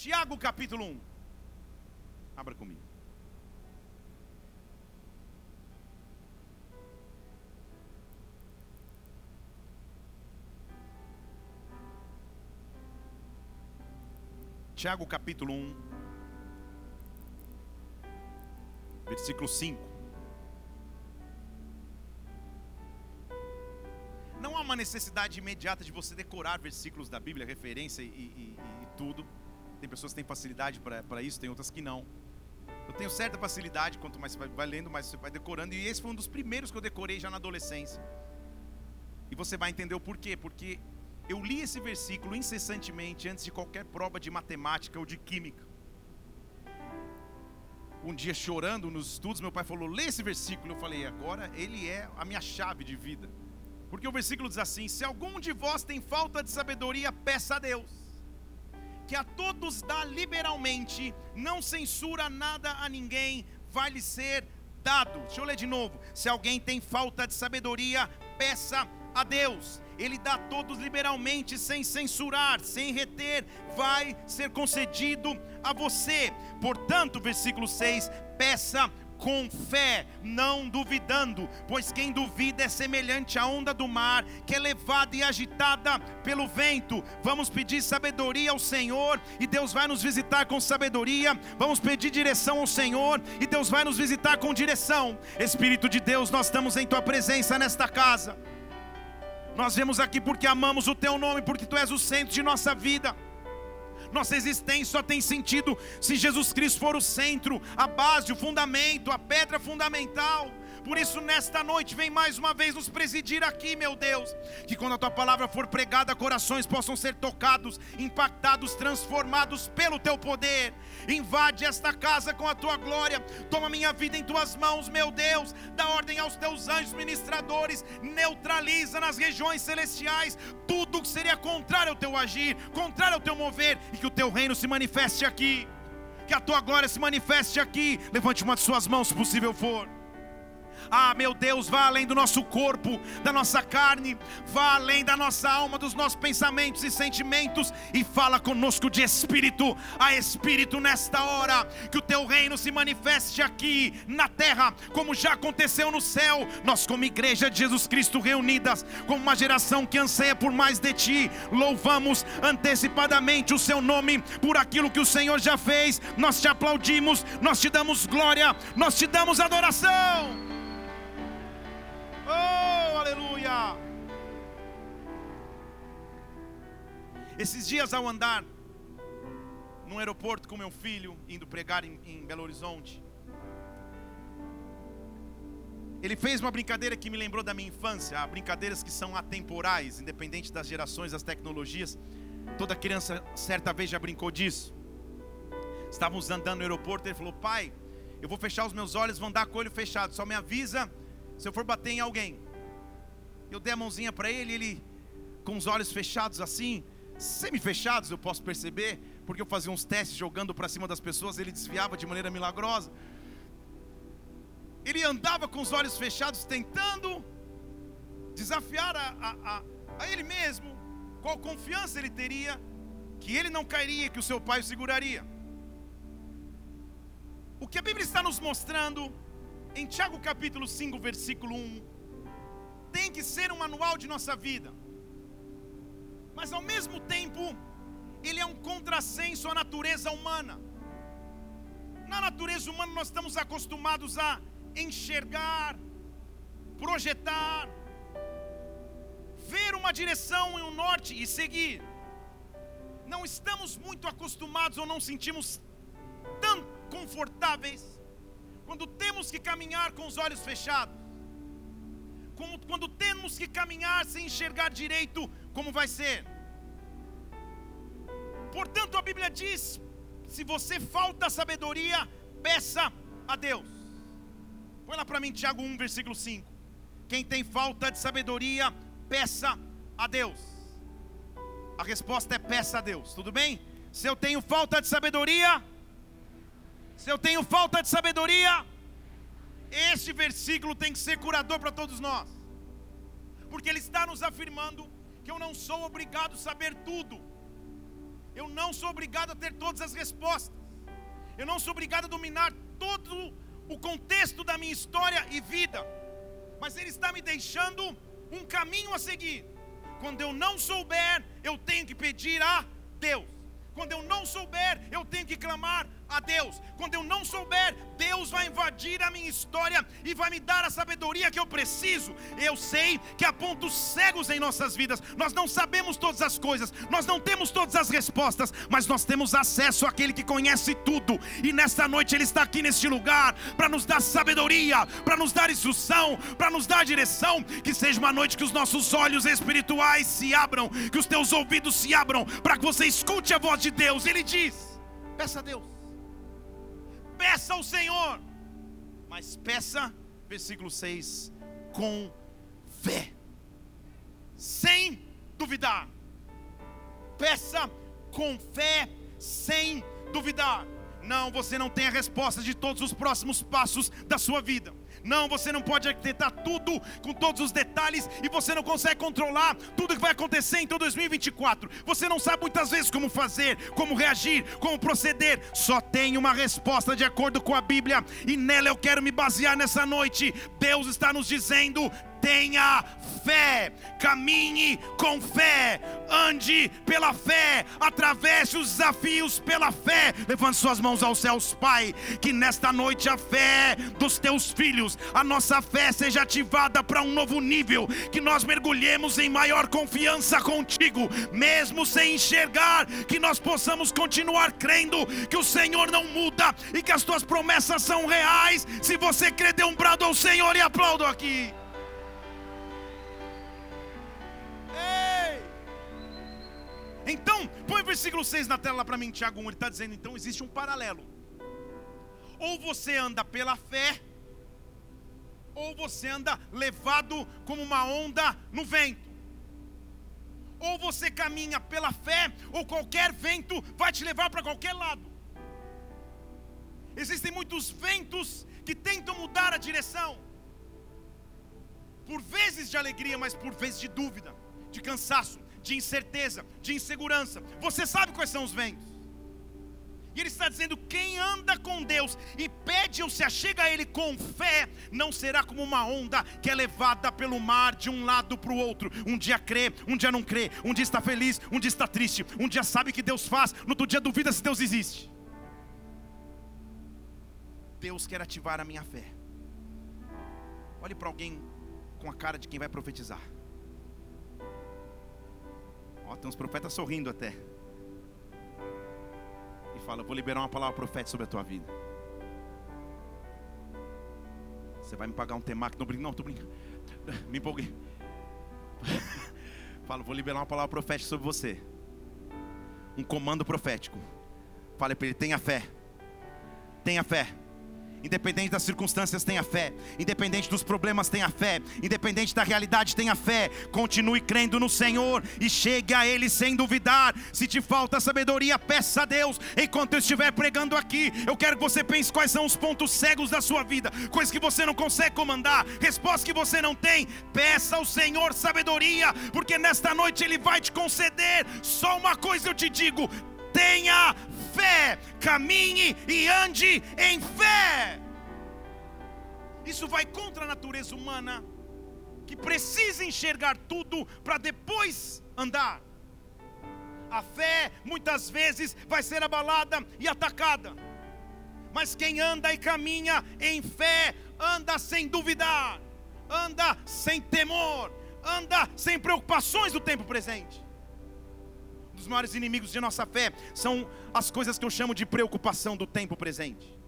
Tiago capítulo 1. Abra comigo. Tiago capítulo 1, versículo 5. Não há uma necessidade imediata de você decorar versículos da Bíblia, referência e, e, e tudo. Tem pessoas que têm facilidade para isso, tem outras que não. Eu tenho certa facilidade, quanto mais você vai, lendo, mais você vai decorando. E esse foi um dos primeiros que eu decorei já na adolescência. E você vai entender o porquê. Porque eu li esse versículo incessantemente antes de qualquer prova de matemática ou de química. Um dia chorando nos estudos, meu pai falou: lê esse versículo. Eu falei: agora ele é a minha chave de vida. Porque o versículo diz assim: Se algum de vós tem falta de sabedoria, peça a Deus, que a todos dá liberalmente, não censura nada a ninguém, vai lhe ser dado. Deixa eu ler de novo: Se alguém tem falta de sabedoria, peça a Deus. Ele dá a todos liberalmente, sem censurar, sem reter, vai ser concedido a você. Portanto, versículo 6: peça com fé, não duvidando, pois quem duvida é semelhante à onda do mar, que é levada e agitada pelo vento. Vamos pedir sabedoria ao Senhor, e Deus vai nos visitar com sabedoria. Vamos pedir direção ao Senhor, e Deus vai nos visitar com direção. Espírito de Deus, nós estamos em tua presença nesta casa. Nós vemos aqui porque amamos o teu nome, porque tu és o centro de nossa vida. Nossa existência só tem sentido se Jesus Cristo for o centro, a base, o fundamento, a pedra fundamental. Por isso, nesta noite, vem mais uma vez nos presidir aqui, meu Deus. Que quando a tua palavra for pregada, corações possam ser tocados, impactados, transformados pelo teu poder. Invade esta casa com a tua glória. Toma minha vida em tuas mãos, meu Deus. Dá ordem aos teus anjos ministradores. Neutraliza nas regiões celestiais tudo que seria contrário ao teu agir, contrário ao teu mover, e que o teu reino se manifeste aqui. Que a tua glória se manifeste aqui. Levante uma de suas mãos, se possível for. Ah, meu Deus, vá além do nosso corpo, da nossa carne, vá além da nossa alma, dos nossos pensamentos e sentimentos e fala conosco de espírito a espírito nesta hora. Que o teu reino se manifeste aqui na terra, como já aconteceu no céu. Nós, como igreja de Jesus Cristo reunidas, como uma geração que anseia por mais de ti, louvamos antecipadamente o seu nome por aquilo que o Senhor já fez. Nós te aplaudimos, nós te damos glória, nós te damos adoração. Oh, aleluia! Esses dias ao andar no aeroporto com meu filho, indo pregar em, em Belo Horizonte, ele fez uma brincadeira que me lembrou da minha infância, brincadeiras que são atemporais, independente das gerações, das tecnologias. Toda criança certa vez já brincou disso. Estávamos andando no aeroporto, ele falou: "Pai, eu vou fechar os meus olhos, vão dar com o olho fechado, só me avisa se eu for bater em alguém. Eu dei a mãozinha para ele, ele com os olhos fechados assim, semi-fechados, eu posso perceber, porque eu fazia uns testes jogando para cima das pessoas, ele desviava de maneira milagrosa. Ele andava com os olhos fechados, tentando desafiar a, a, a, a ele mesmo, qual confiança ele teria, que ele não cairia, que o seu pai o seguraria. O que a Bíblia está nos mostrando em Tiago capítulo 5, versículo 1, tem que ser um manual de nossa vida. Mas ao mesmo tempo, ele é um contrassenso à natureza humana. Na natureza humana nós estamos acostumados a enxergar, projetar, ver uma direção e um norte e seguir. Não estamos muito acostumados ou não sentimos tão confortáveis quando temos que caminhar com os olhos fechados, como, quando temos que caminhar sem enxergar direito como vai ser. Portanto, a Bíblia diz: se você falta sabedoria, peça a Deus. Põe lá para mim, Tiago 1, versículo 5. Quem tem falta de sabedoria, peça a Deus. A resposta é peça a Deus, tudo bem? Se eu tenho falta de sabedoria, se eu tenho falta de sabedoria, este versículo tem que ser curador para todos nós, porque ele está nos afirmando que eu não sou obrigado a saber tudo, Eu não sou obrigado a ter todas as respostas. Eu não sou obrigado a dominar todo o contexto da minha história e vida. Mas Ele está me deixando um caminho a seguir. Quando eu não souber, eu tenho que pedir a Deus. Quando eu não souber, eu tenho que clamar a Deus. Quando eu não souber, Deus vai invadir a minha história e vai me dar a sabedoria que eu preciso. Eu sei que há pontos cegos em nossas vidas. Nós não sabemos todas as coisas, nós não temos todas as respostas, mas nós temos acesso àquele que conhece tudo. E nesta noite ele está aqui neste lugar para nos dar sabedoria, para nos dar instrução, para nos dar direção. Que seja uma noite que os nossos olhos espirituais se abram, que os teus ouvidos se abram, para que você escute a voz de Deus. Ele diz: peça a Deus peça ao Senhor, mas peça, versículo 6, com fé, sem duvidar. Peça com fé, sem duvidar. Não, você não tem a resposta de todos os próximos passos da sua vida. Não, você não pode arquitetar tudo com todos os detalhes e você não consegue controlar tudo que vai acontecer em 2024. Você não sabe muitas vezes como fazer, como reagir, como proceder. Só tem uma resposta de acordo com a Bíblia e nela eu quero me basear nessa noite. Deus está nos dizendo: tenha fé, caminhe com fé, ande pela fé, atravesse os desafios pela fé. Levante suas mãos aos céus, Pai, que nesta noite a fé dos teus filhos, a nossa fé seja ativada para um novo nível, que nós mergulhemos em maior confiança contigo, mesmo sem enxergar, que nós possamos continuar crendo que o Senhor não muda e que as tuas promessas são reais. Se você crê, dê um brado ao Senhor e aplaudo aqui. Então, põe o versículo 6 na tela para mim, Tiago 1. Ele está dizendo: então existe um paralelo. Ou você anda pela fé, ou você anda levado como uma onda no vento. Ou você caminha pela fé, ou qualquer vento vai te levar para qualquer lado. Existem muitos ventos que tentam mudar a direção, por vezes de alegria, mas por vezes de dúvida, de cansaço, de incerteza, de insegurança. Você sabe quais são os ventos. E ele está dizendo: quem anda com Deus e pede ou se achega a Ele com fé, não será como uma onda que é levada pelo mar de um lado para o outro. Um dia crê, um dia não crê, um dia está feliz, um dia está triste, um dia sabe que Deus faz, no outro dia duvida se Deus existe. Deus quer ativar a minha fé. Olhe para alguém com a cara de quem vai profetizar. Ó, tem uns profetas sorrindo até. Fala: Vou liberar uma palavra profética sobre a tua vida. Você vai me pagar um temaki? Não, brinco, não, tô brincando. Me empolguei. Fala, vou liberar uma palavra profética sobre você. Um comando profético. Fale para ele: tenha fé. Tenha fé. Independente das circunstâncias, tenha fé. Independente dos problemas, tenha fé. Independente da realidade, tenha fé. Continue crendo no Senhor e chegue a Ele sem duvidar. Se te falta sabedoria, peça a Deus. Enquanto eu estiver pregando aqui, eu quero que você pense quais são os pontos cegos da sua vida, coisas que você não consegue comandar, respostas que você não tem. Peça ao Senhor sabedoria, porque nesta noite Ele vai te conceder. Só uma coisa eu te digo: tenha fé, caminhe e ande em fé. Isso vai contra a natureza humana, que precisa enxergar tudo para depois andar. A fé muitas vezes vai ser abalada e atacada, mas quem anda e caminha em fé, anda sem duvidar, anda sem temor, anda sem preocupações do tempo presente dos maiores inimigos de nossa fé são as coisas que eu chamo de preocupação do tempo presente.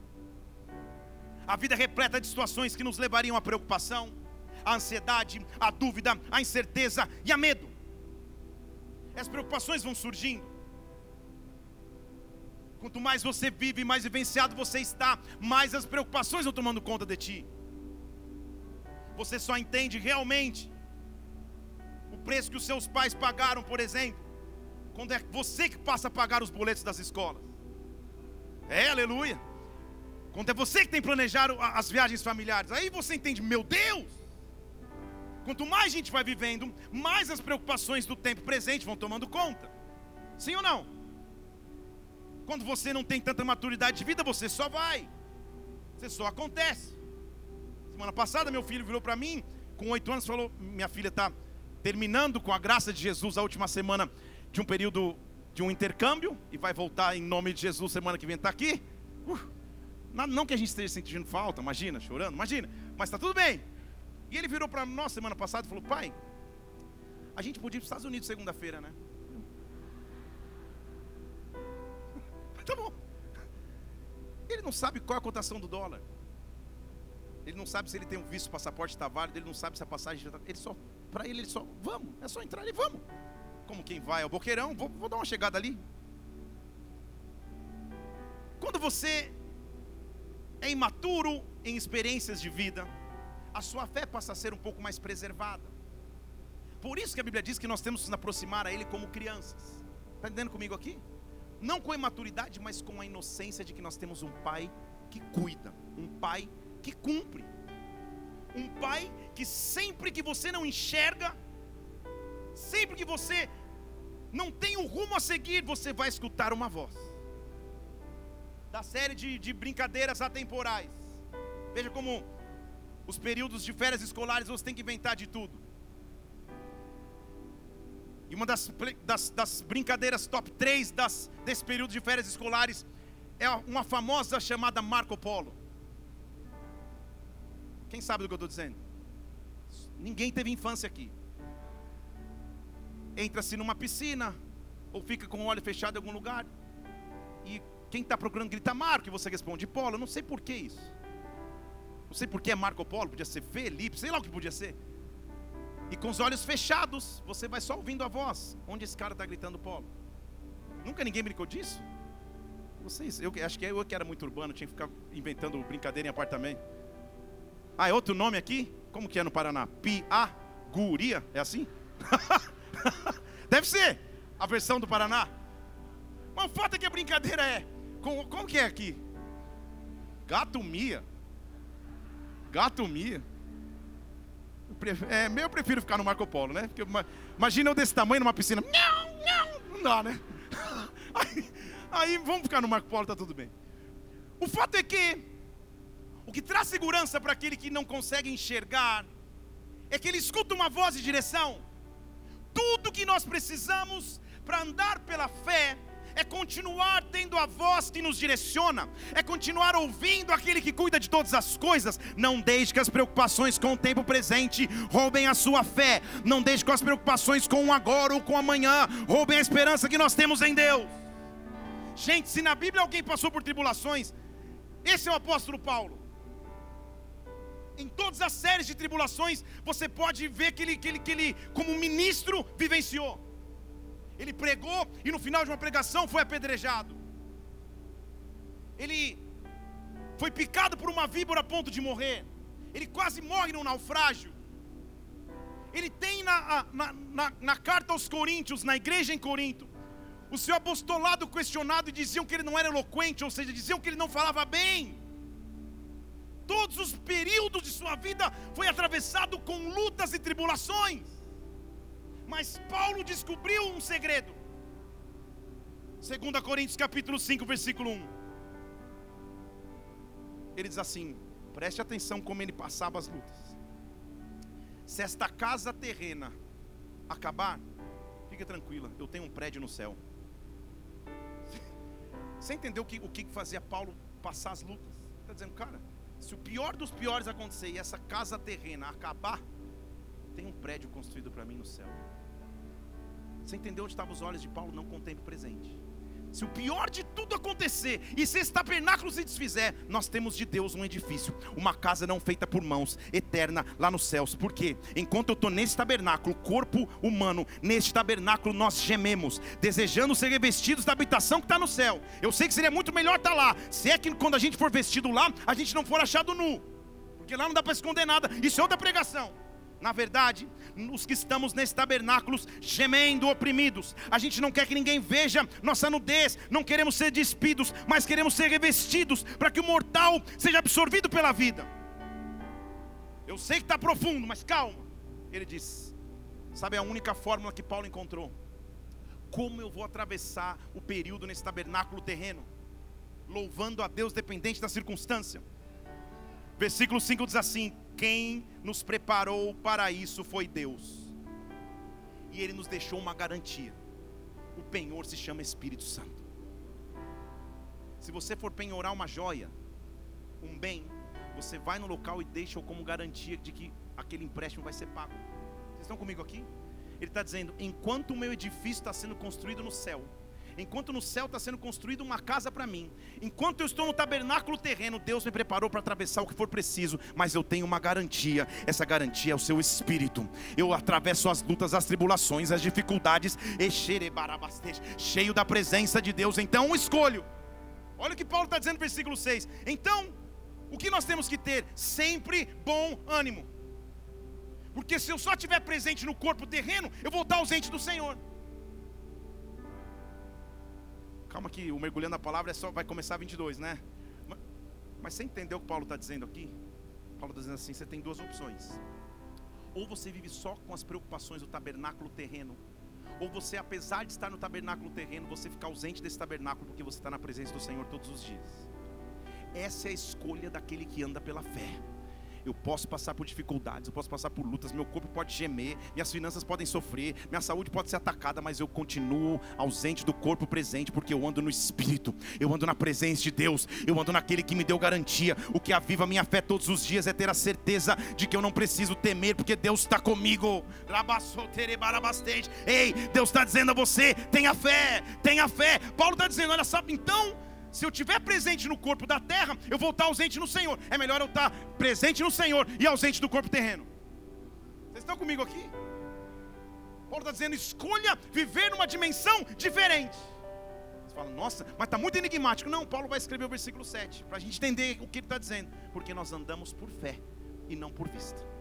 A vida é repleta de situações que nos levariam à preocupação, à ansiedade, à dúvida, à incerteza e a medo. As preocupações vão surgindo. Quanto mais você vive, mais vivenciado você está, mais as preocupações vão tomando conta de ti. Você só entende realmente o preço que os seus pais pagaram, por exemplo, quando é você que passa a pagar os boletos das escolas. É, aleluia. Quando é você que tem planejado as viagens familiares, aí você entende, meu Deus. Quanto mais gente vai vivendo, mais as preocupações do tempo presente vão tomando conta. Sim ou não? Quando você não tem tanta maturidade de vida, você só vai. Você só acontece. Semana passada, meu filho virou para mim, com oito anos, falou: Minha filha está terminando com a graça de Jesus a última semana de um período de um intercâmbio e vai voltar em nome de Jesus semana que vem está aqui. Uh, não que a gente esteja sentindo falta, imagina, chorando, imagina, mas está tudo bem. E ele virou para nós semana passada e falou: Pai, a gente podia ir para os Estados Unidos segunda-feira, né? Tá bom. Ele não sabe qual é a cotação do dólar. Ele não sabe se ele tem um visto, passaporte está válido. Ele não sabe se a passagem está. Ele só, para ele, ele só, vamos. É só entrar e vamos. Como quem vai ao boqueirão, vou, vou dar uma chegada ali. Quando você é imaturo em experiências de vida, a sua fé passa a ser um pouco mais preservada. Por isso que a Bíblia diz que nós temos que nos aproximar a Ele como crianças. Está entendendo comigo aqui? Não com a imaturidade, mas com a inocência de que nós temos um Pai que cuida, um Pai que cumpre, um Pai que sempre que você não enxerga, sempre que você não tem um rumo a seguir, você vai escutar uma voz. Da série de, de brincadeiras atemporais. Veja como os períodos de férias escolares você tem que inventar de tudo. E uma das, das, das brincadeiras top 3 das, desse período de férias escolares é uma famosa chamada Marco Polo. Quem sabe do que eu estou dizendo? Ninguém teve infância aqui. Entra-se numa piscina, ou fica com o olho fechado em algum lugar, e quem está procurando grita Marco, e você responde Polo. Eu não sei por que isso. Não sei por que é Marco Polo, podia ser Felipe, sei lá o que podia ser. E com os olhos fechados, você vai só ouvindo a voz. Onde esse cara está gritando Polo? Nunca ninguém brincou disso? Vocês, eu acho que eu que era muito urbano, tinha que ficar inventando brincadeira em apartamento. Ah, é outro nome aqui? Como que é no Paraná? Piaguria? É assim? Deve ser a versão do Paraná. Mas o fato é que a brincadeira é. Como, como que é aqui? Gato mia. Gato mia. É, eu prefiro ficar no Marco Polo, né? Porque, imagina eu desse tamanho numa piscina. Não, não, não dá, né? Aí, aí vamos ficar no Marco Polo, tá tudo bem. O fato é que o que traz segurança para aquele que não consegue enxergar é que ele escuta uma voz de direção. Tudo que nós precisamos para andar pela fé é continuar tendo a voz que nos direciona, é continuar ouvindo aquele que cuida de todas as coisas. Não deixe que as preocupações com o tempo presente roubem a sua fé, não deixe que as preocupações com o agora ou com amanhã roubem a esperança que nós temos em Deus. Gente, se na Bíblia alguém passou por tribulações, esse é o apóstolo Paulo. Em todas as séries de tribulações, você pode ver que ele, que ele, que ele como ministro, vivenciou ele pregou e no final de uma pregação foi apedrejado. Ele foi picado por uma víbora a ponto de morrer. Ele quase morre num naufrágio. Ele tem na, na, na, na carta aos Coríntios, na igreja em Corinto, o seu apostolado questionado e diziam que ele não era eloquente, ou seja, diziam que ele não falava bem. Todos os períodos de sua vida foi atravessado com lutas e tribulações. Mas Paulo descobriu um segredo. 2 Coríntios capítulo 5, versículo 1. Ele diz assim: preste atenção como ele passava as lutas. Se esta casa terrena acabar, fica tranquila, eu tenho um prédio no céu. Você entendeu o que, o que fazia Paulo passar as lutas? Está dizendo, cara, se o pior dos piores acontecer e essa casa terrena acabar, tem um prédio construído para mim no céu. Você entendeu onde estavam os olhos de Paulo? Não com o presente. Se o pior de tudo acontecer e se esse tabernáculo se desfizer, nós temos de Deus um edifício, uma casa não feita por mãos, eterna lá nos céus. Por quê? Enquanto eu estou nesse tabernáculo, corpo humano, neste tabernáculo nós gememos, desejando ser revestidos da habitação que está no céu. Eu sei que seria muito melhor estar tá lá, se é que quando a gente for vestido lá, a gente não for achado nu, porque lá não dá para esconder nada. Isso é outra pregação. Na verdade, os que estamos nesse tabernáculo gemendo, oprimidos, a gente não quer que ninguém veja nossa nudez, não queremos ser despidos, mas queremos ser revestidos para que o mortal seja absorvido pela vida. Eu sei que está profundo, mas calma. Ele diz: Sabe a única fórmula que Paulo encontrou? Como eu vou atravessar o período nesse tabernáculo terreno? Louvando a Deus dependente da circunstância. Versículo 5 diz assim: Quem nos preparou para isso foi Deus. E Ele nos deixou uma garantia. O penhor se chama Espírito Santo. Se você for penhorar uma joia, um bem, você vai no local e deixa como garantia de que aquele empréstimo vai ser pago. Vocês estão comigo aqui? Ele está dizendo: enquanto o meu edifício está sendo construído no céu, enquanto no céu está sendo construída uma casa para mim, enquanto eu estou no tabernáculo terreno, Deus me preparou para atravessar o que for preciso, mas eu tenho uma garantia, essa garantia é o seu espírito. Eu atravesso as lutas, as tribulações, as dificuldades, cheio da presença de Deus, então escolho. Olha o que Paulo está dizendo no versículo 6. Então, o que nós temos que ter? Sempre bom ânimo. Porque se eu só estiver presente no corpo terreno, eu vou estar ausente do Senhor. Calma que o mergulhando a palavra é só vai começar 22, né? Mas, mas você entendeu o que Paulo está dizendo aqui? Paulo está dizendo assim: você tem duas opções. Ou você vive só com as preocupações do tabernáculo terreno, ou você, apesar de estar no tabernáculo terreno, você fica ausente desse tabernáculo porque você está na presença do Senhor todos os dias. Essa é a escolha daquele que anda pela fé. Eu posso passar por dificuldades, eu posso passar por lutas, meu corpo pode gemer, minhas finanças podem sofrer, minha saúde pode ser atacada, mas eu continuo ausente do corpo presente, porque eu ando no Espírito, eu ando na presença de Deus, eu ando naquele que me deu garantia. O que aviva minha fé todos os dias é ter a certeza de que eu não preciso temer, porque Deus está comigo. Ei, Deus está dizendo a você: tenha fé, tenha fé. Paulo está dizendo: olha, sabe, então se eu estiver presente no corpo da terra, eu vou estar ausente no Senhor. É melhor eu estar presente no Senhor e ausente do corpo terreno. Vocês estão comigo aqui? Paulo está dizendo: escolha viver numa dimensão diferente. Você fala, nossa, mas está muito enigmático. Não, Paulo vai escrever o versículo 7 para a gente entender o que ele está dizendo. Porque nós andamos por fé e não por vista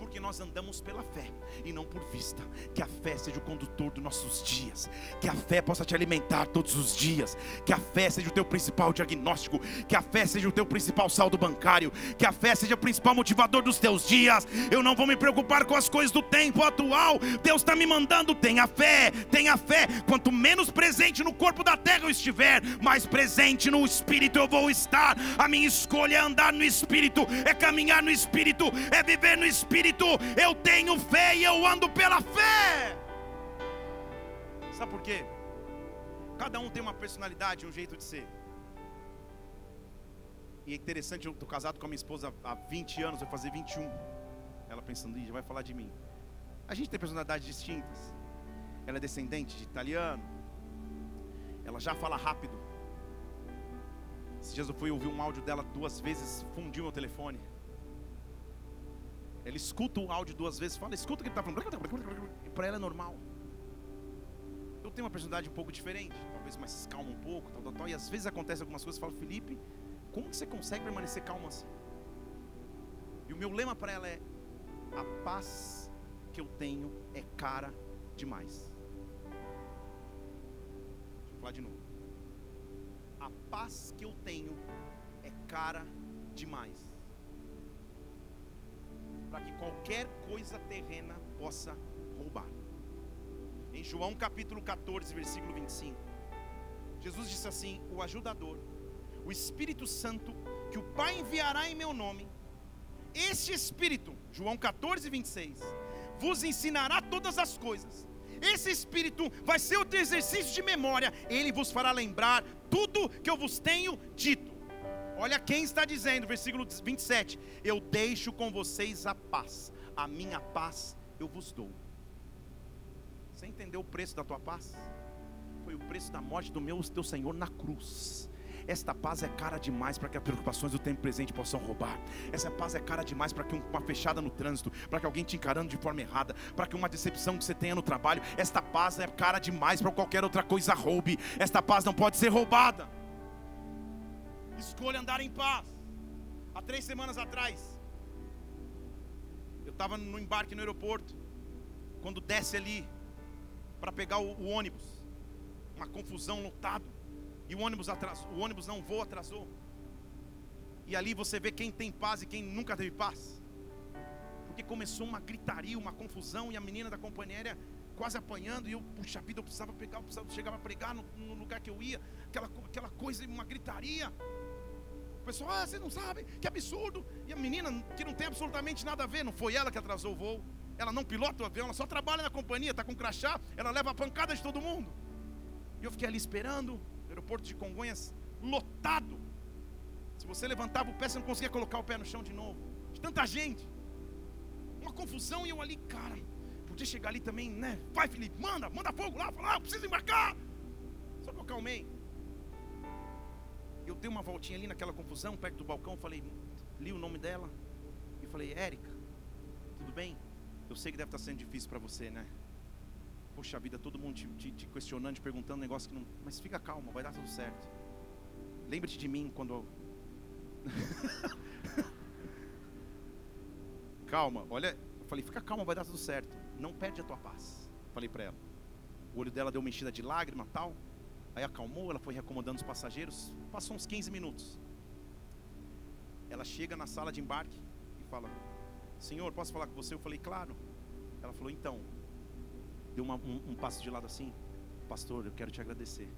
porque nós andamos pela fé e não por vista. Que a fé seja o condutor dos nossos dias, que a fé possa te alimentar todos os dias, que a fé seja o teu principal diagnóstico, que a fé seja o teu principal saldo bancário, que a fé seja o principal motivador dos teus dias. Eu não vou me preocupar com as coisas do tempo atual. Deus está me mandando, tenha fé, tenha fé. Quanto menos presente no corpo da terra eu estiver, mais presente no espírito eu vou estar. A minha escolha é andar no espírito, é caminhar no espírito, é viver no espírito Espírito, eu tenho fé e eu ando pela fé. Sabe por quê? Cada um tem uma personalidade, um jeito de ser. E é interessante, eu estou casado com a minha esposa há 20 anos, vai fazer 21. Ela pensando, já vai falar de mim. A gente tem personalidades distintas. Ela é descendente de italiano. Ela já fala rápido. Esses dias eu fui ouvir um áudio dela duas vezes, fundiu meu telefone. Ela escuta o áudio duas vezes, fala, escuta o que ele está falando. E para ela é normal. Eu tenho uma personalidade um pouco diferente, talvez mais calma um pouco, tal, tal, tal. E às vezes acontece algumas coisas, eu falo, Felipe, como que você consegue permanecer calmo assim? E o meu lema para ela é: a paz que eu tenho é cara demais. Deixa eu falar de novo. A paz que eu tenho é cara demais para que qualquer coisa terrena possa roubar. Em João capítulo 14, versículo 25, Jesus disse assim: O ajudador, o Espírito Santo, que o Pai enviará em meu nome, este Espírito, João 14, 26, vos ensinará todas as coisas. Esse Espírito vai ser o teu exercício de memória, ele vos fará lembrar tudo que eu vos tenho dito. Olha quem está dizendo, versículo 27. Eu deixo com vocês a paz, a minha paz eu vos dou. Você entendeu o preço da tua paz? Foi o preço da morte do meu teu Senhor na cruz. Esta paz é cara demais para que as preocupações do tempo presente possam roubar. Essa paz é cara demais para que uma fechada no trânsito, para que alguém te encarando de forma errada, para que uma decepção que você tenha no trabalho, esta paz é cara demais para qualquer outra coisa roube. Esta paz não pode ser roubada. Escolha andar em paz. Há três semanas atrás, eu estava no embarque no aeroporto. Quando desce ali para pegar o, o, ônibus, uma confusão lotado. E o ônibus atrasou, o ônibus não voa, atrasou. E ali você vê quem tem paz e quem nunca teve paz. Porque começou uma gritaria, uma confusão, e a menina da companhia aérea quase apanhando, e eu, puxa vida, eu precisava pegar, eu precisava chegar para pregar no, no, lugar que eu ia, aquela, aquela coisa, uma gritaria. O pessoal, ah, você não sabe, que absurdo. E a menina, que não tem absolutamente nada a ver, não foi ela que atrasou o voo, ela não pilota o avião, ela só trabalha na companhia, está com crachá, ela leva a pancada de todo mundo. E eu fiquei ali esperando, aeroporto de Congonhas lotado. Se você levantava o pé, você não conseguia colocar o pé no chão de novo. De tanta gente. Uma confusão e eu ali, cara, podia chegar ali também, né? Vai, Felipe, manda, manda fogo lá, fala, ah, preciso embarcar. Só que eu calmei. Eu dei uma voltinha ali naquela confusão, perto do balcão, falei, li o nome dela e falei, Érica, tudo bem? Eu sei que deve estar sendo difícil para você, né? Poxa vida, todo mundo te, te, te, questionando, te perguntando um negócio que não. Mas fica calma, vai dar tudo certo. Lembre-te de mim quando. calma, olha. Eu falei, fica calma, vai dar tudo certo. Não perde a tua paz. Falei para ela. O olho dela deu uma enchida de lágrima tal. Aí acalmou, ela foi reacomodando os passageiros. Passou uns 15 minutos. Ela chega na sala de embarque e fala: Senhor, posso falar com você? Eu falei, claro. Ela falou, então. Deu uma, um, um passo de lado assim. Pastor, eu quero te agradecer.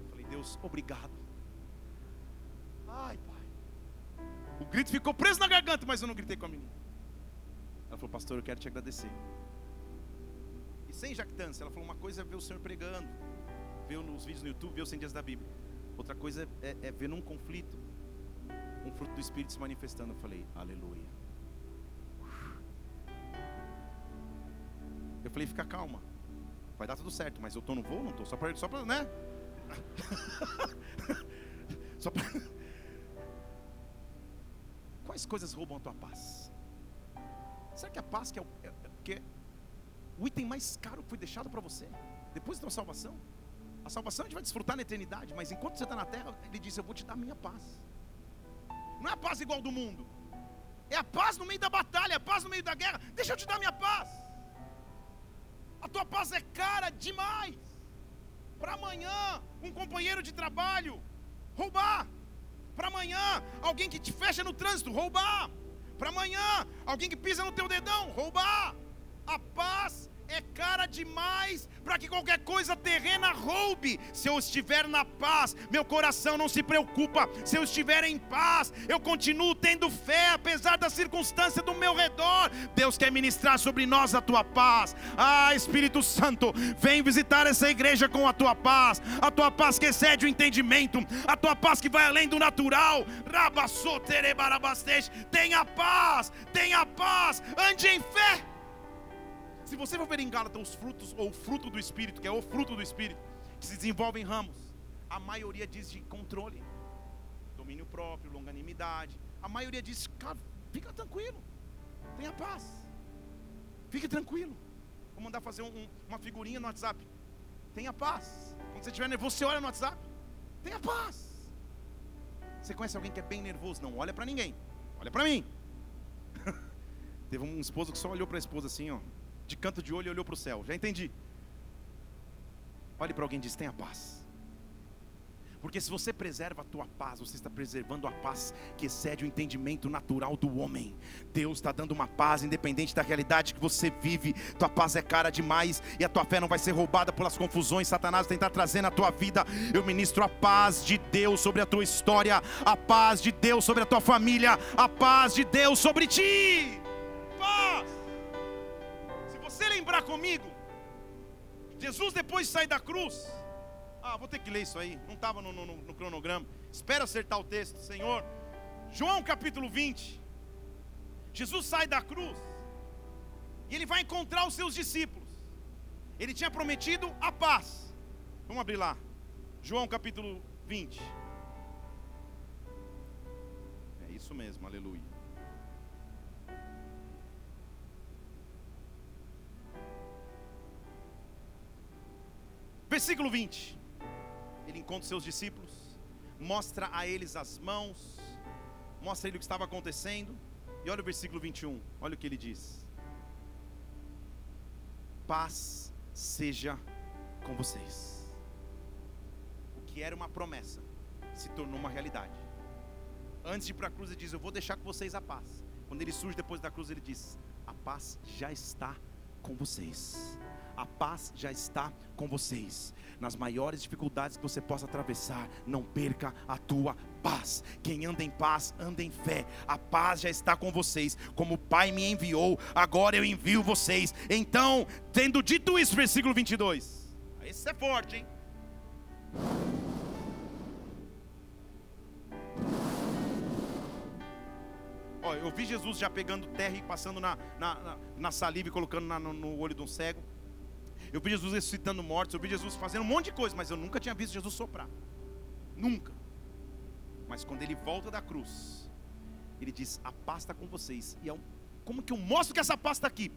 Eu falei, Deus, obrigado. Ai, pai. O grito ficou preso na garganta, mas eu não gritei com a menina. Ela falou, pastor, eu quero te agradecer. E sem jactância, ela falou: uma coisa é ver o Senhor pregando, ver nos vídeos no YouTube, ver os 100 dias da Bíblia. Outra coisa é, é, é ver num conflito, um fruto do Espírito se manifestando. Eu falei: aleluia. Eu falei: fica calma, vai dar tudo certo, mas eu estou no voo, não estou, só para, só para, né? só para. Quais coisas roubam a tua paz? Será que a paz que é, é, que é o item mais caro foi deixado para você, depois da tua salvação. A salvação a gente vai desfrutar na eternidade, mas enquanto você está na terra, Ele diz: Eu vou te dar a minha paz. Não é a paz igual do mundo, é a paz no meio da batalha, é a paz no meio da guerra. Deixa eu te dar a minha paz. A tua paz é cara demais. Para amanhã, um companheiro de trabalho roubar. Para amanhã, alguém que te fecha no trânsito roubar. Para amanhã, alguém que pisa no teu dedão roubar. A paz é cara demais para que qualquer coisa terrena roube. Se eu estiver na paz, meu coração não se preocupa. Se eu estiver em paz, eu continuo tendo fé, apesar da circunstância do meu redor. Deus quer ministrar sobre nós a tua paz. Ah, Espírito Santo, vem visitar essa igreja com a tua paz, a tua paz que excede o entendimento, a tua paz que vai além do natural. Tenha paz, tenha paz, ande em fé. Se você for ver em Gálatas os frutos, ou o fruto do Espírito, que é o fruto do Espírito, que se desenvolve em ramos, a maioria diz de controle, domínio próprio, longanimidade. A maioria diz, cara, fica tranquilo, tenha paz, fique tranquilo. Vou mandar fazer um, uma figurinha no WhatsApp. Tenha paz. Quando você estiver nervoso, você olha no WhatsApp. Tenha paz. Você conhece alguém que é bem nervoso? Não olha para ninguém. Olha para mim. Teve um esposo que só olhou para a esposa assim, ó de canto de olho e olhou para o céu. Já entendi. Olhe para alguém e diz: tenha paz. Porque se você preserva a tua paz, você está preservando a paz que excede o entendimento natural do homem. Deus está dando uma paz independente da realidade que você vive. Tua paz é cara demais e a tua fé não vai ser roubada pelas confusões Satanás tentar trazer na tua vida. Eu ministro a paz de Deus sobre a tua história, a paz de Deus sobre a tua família, a paz de Deus sobre ti. Paz você lembrar comigo, Jesus depois de sair da cruz, ah, vou ter que ler isso aí, não estava no, no, no, cronograma. Espera acertar o texto, Senhor. João capítulo 20. Jesus sai da cruz e ele vai encontrar os seus discípulos. Ele tinha prometido a paz. Vamos abrir lá. João capítulo 20. É isso mesmo, aleluia. Versículo 20. Ele encontra seus discípulos, mostra a eles as mãos, mostra ele o que estava acontecendo. E olha o versículo 21, olha o que ele diz: Paz seja com vocês. O que era uma promessa se tornou uma realidade. Antes de ir para a cruz, ele diz: Eu vou deixar com vocês a paz. Quando ele surge depois da cruz, ele diz: A paz já está com vocês. A paz já está com vocês. Nas maiores dificuldades que você possa atravessar, não perca a tua paz. Quem anda em paz, anda em fé. A paz já está com vocês. Como o Pai me enviou, agora eu envio vocês. Então, tendo dito isso, versículo 22. Esse é forte, hein? Ó, eu vi Jesus já pegando terra e passando na, na, na, na saliva e colocando na, no, no olho de um cego. Eu vi Jesus ressuscitando mortos, eu vi Jesus fazendo um monte de coisa, mas eu nunca tinha visto Jesus soprar. Nunca. Mas quando ele volta da cruz, ele diz: A paz está com vocês. E é um, como que eu mostro que essa paz está aqui?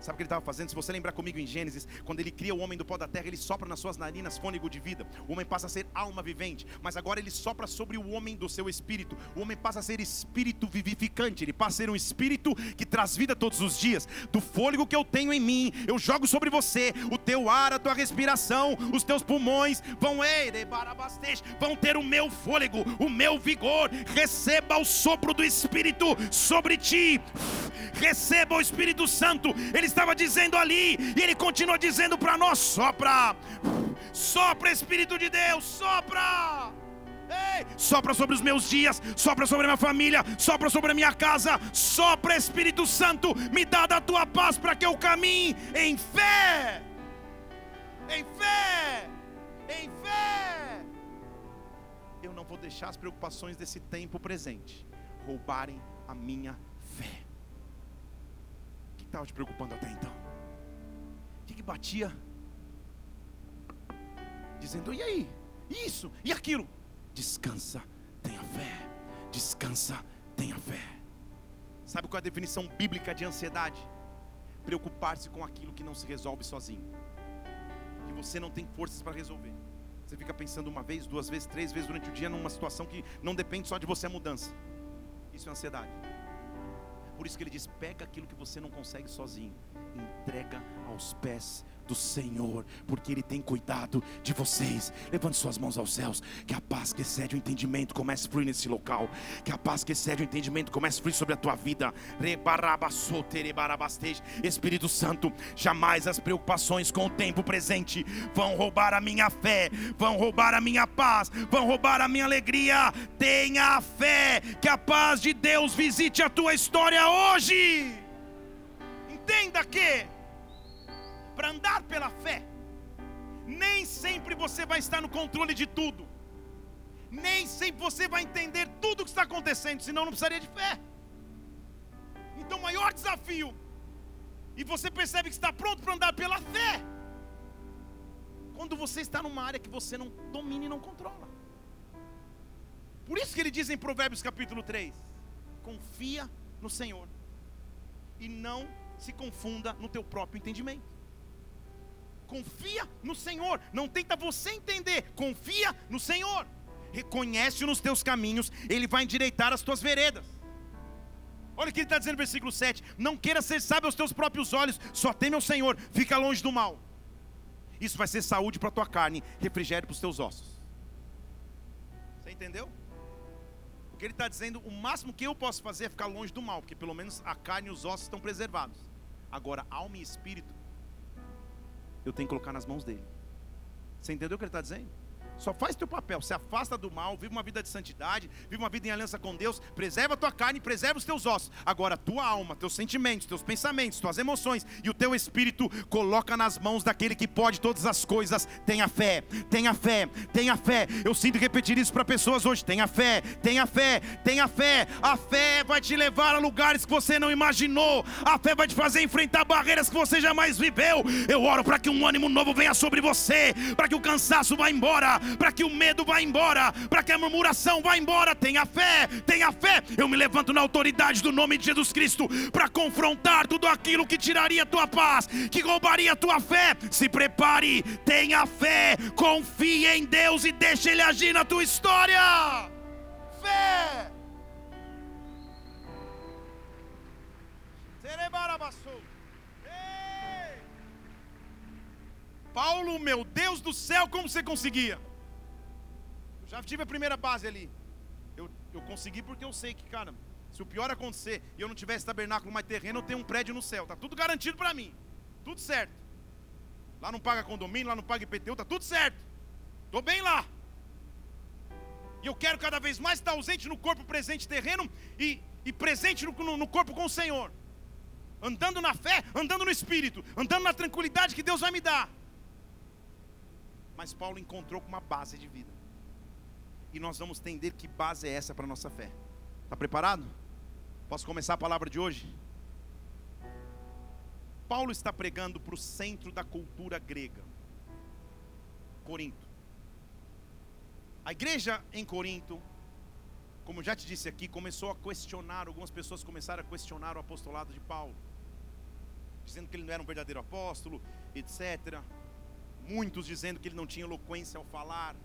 Sabe o que ele estava fazendo? Se você lembrar comigo em Gênesis, quando ele cria o homem do pó da terra, ele sopra nas suas narinas fôlego de vida. O homem passa a ser alma vivente, mas agora ele sopra sobre o homem do seu espírito. O homem passa a ser espírito vivificante, ele passa a ser um espírito que traz vida todos os dias. Do fôlego que eu tenho em mim, eu jogo sobre você o teu ar, a tua respiração, os teus pulmões vão vão ter o meu fôlego, o meu vigor. Receba o sopro do espírito sobre ti. Receba o Espírito Santo. Ele estava dizendo ali, e Ele continua dizendo para nós: sopra, sopra, Espírito de Deus, sopra. Ei, sopra sobre os meus dias, sopra sobre a minha família, sopra sobre a minha casa, sopra Espírito Santo, me dá da tua paz para que eu caminhe em fé, em fé, em fé. Eu não vou deixar as preocupações desse tempo presente roubarem a minha estava te preocupando até então? O que, que batia? Dizendo, e aí? Isso e aquilo. Descansa, tenha fé. Descansa, tenha fé. Sabe qual é a definição bíblica de ansiedade? Preocupar-se com aquilo que não se resolve sozinho, que você não tem forças para resolver. Você fica pensando uma vez, duas vezes, três vezes durante o dia numa situação que não depende só de você a mudança. Isso é ansiedade. Por isso que ele diz: pega aquilo que você não consegue sozinho, entrega aos pés do Senhor, porque Ele tem cuidado de vocês. Levante suas mãos aos céus, que a paz que excede o entendimento comece a fluir nesse local, que a paz que excede o entendimento comece a fluir sobre a tua vida. Espírito Santo, jamais as preocupações com o tempo presente vão roubar a minha fé, vão roubar a minha paz, vão roubar a minha alegria. Tenha fé, que a paz de Deus visite a tua história hoje. Entenda que para andar pela fé, nem sempre você vai estar no controle de tudo, nem sempre você vai entender tudo o que está acontecendo, senão não precisaria de fé. Então, o maior desafio, e você percebe que está pronto para andar pela fé, quando você está numa área que você não domina e não controla. Por isso que ele diz em Provérbios capítulo 3: confia no Senhor e não se confunda no teu próprio entendimento confia no Senhor. Não tenta você entender, confia no Senhor. Reconhece-o nos teus caminhos, Ele vai endireitar as tuas veredas. Olha o que ele está dizendo no versículo 7: Não queira ser sábio aos teus próprios olhos, só teme ao Senhor, fica longe do mal. Isso vai ser saúde para a tua carne, refrigério para os teus ossos. Você entendeu? O que ele está dizendo, o máximo que eu posso fazer é ficar longe do mal, porque pelo menos a carne e os ossos estão preservados. Agora, alma e espírito eu tenho que colocar nas mãos dele. Você entendeu o que ele está dizendo? Só faz teu papel, se afasta do mal, vive uma vida de santidade, vive uma vida em aliança com Deus, preserva a tua carne, preserva os teus ossos. Agora, tua alma, teus sentimentos, teus pensamentos, tuas emoções e o teu espírito, coloca nas mãos daquele que pode todas as coisas. Tenha fé, tenha fé, tenha fé. Eu sinto repetir isso para pessoas hoje. Tenha fé, tenha fé, tenha fé. A fé vai te levar a lugares que você não imaginou. A fé vai te fazer enfrentar barreiras que você jamais viveu. Eu oro para que um ânimo novo venha sobre você, para que o cansaço vá embora para que o medo vá embora, para que a murmuração vá embora. Tenha fé, tenha fé. Eu me levanto na autoridade do nome de Jesus Cristo para confrontar tudo aquilo que tiraria tua paz, que roubaria tua fé. Se prepare, tenha fé, confie em Deus e deixe Ele agir na tua história. Fé. Paulo, meu Deus do céu, como você conseguia? Já tive a primeira base ali. Eu eu consegui porque eu sei que, cara, se o pior acontecer e eu não tivesse tabernáculo mais terreno, eu tenho um prédio no céu. Tá tudo garantido para mim. Tudo certo. Lá não paga condomínio, lá não paga IPTU, tá tudo certo. Tô bem lá. E eu quero cada vez mais estar ausente no corpo presente terreno e, e presente no, no, no corpo com o Senhor. Andando na fé, andando no Espírito, andando na tranquilidade que Deus vai me dar. Mas Paulo encontrou com uma base de vida. E nós vamos entender que base é essa para a nossa fé. Está preparado? Posso começar a palavra de hoje? Paulo está pregando para o centro da cultura grega, Corinto. A igreja em Corinto, como já te disse aqui, começou a questionar, algumas pessoas começaram a questionar o apostolado de Paulo, dizendo que ele não era um verdadeiro apóstolo, etc. Muitos dizendo que ele não tinha eloquência ao falar.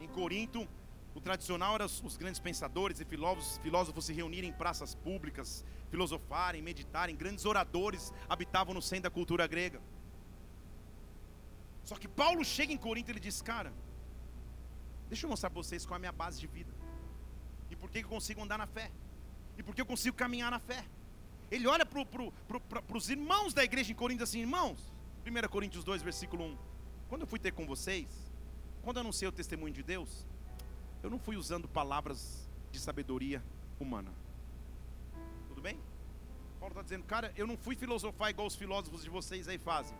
Em Corinto, o tradicional era os grandes pensadores e filósofos, filósofos se reunirem em praças públicas, filosofarem, meditarem. Grandes oradores habitavam no centro da cultura grega. Só que Paulo chega em Corinto e ele diz: Cara, deixa eu mostrar para vocês qual é a minha base de vida. E por que eu consigo andar na fé. E por que eu consigo caminhar na fé. Ele olha para pro, pro, os irmãos da igreja em Corinto assim: Irmãos, 1 Coríntios 2, versículo 1. Quando eu fui ter com vocês, quando eu anunciei o testemunho de Deus, eu não fui usando palavras de sabedoria humana. Tudo bem? Paulo está dizendo, cara, eu não fui filosofar igual os filósofos de vocês aí fazem.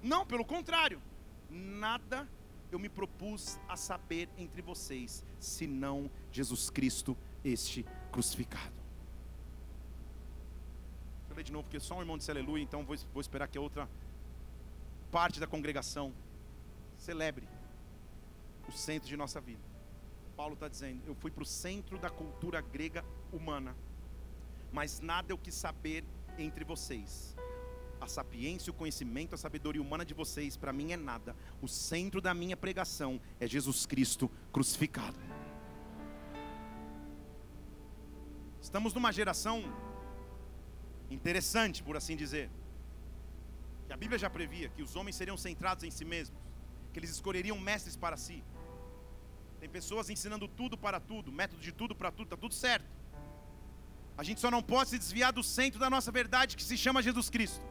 Não, pelo contrário. Nada eu me propus a saber entre vocês, senão Jesus Cristo, este crucificado. Deixa eu ler de novo, porque só um irmão disse aleluia, então vou, vou esperar que a outra parte da congregação celebre o centro de nossa vida. Paulo está dizendo: eu fui para o centro da cultura grega humana, mas nada eu quis saber entre vocês. A sapiência, o conhecimento, a sabedoria humana de vocês, para mim é nada. O centro da minha pregação é Jesus Cristo crucificado. Estamos numa geração interessante, por assim dizer. Que a Bíblia já previa que os homens seriam centrados em si mesmos, que eles escolheriam mestres para si, tem pessoas ensinando tudo para tudo, método de tudo para tudo, está tudo certo. A gente só não pode se desviar do centro da nossa verdade que se chama Jesus Cristo.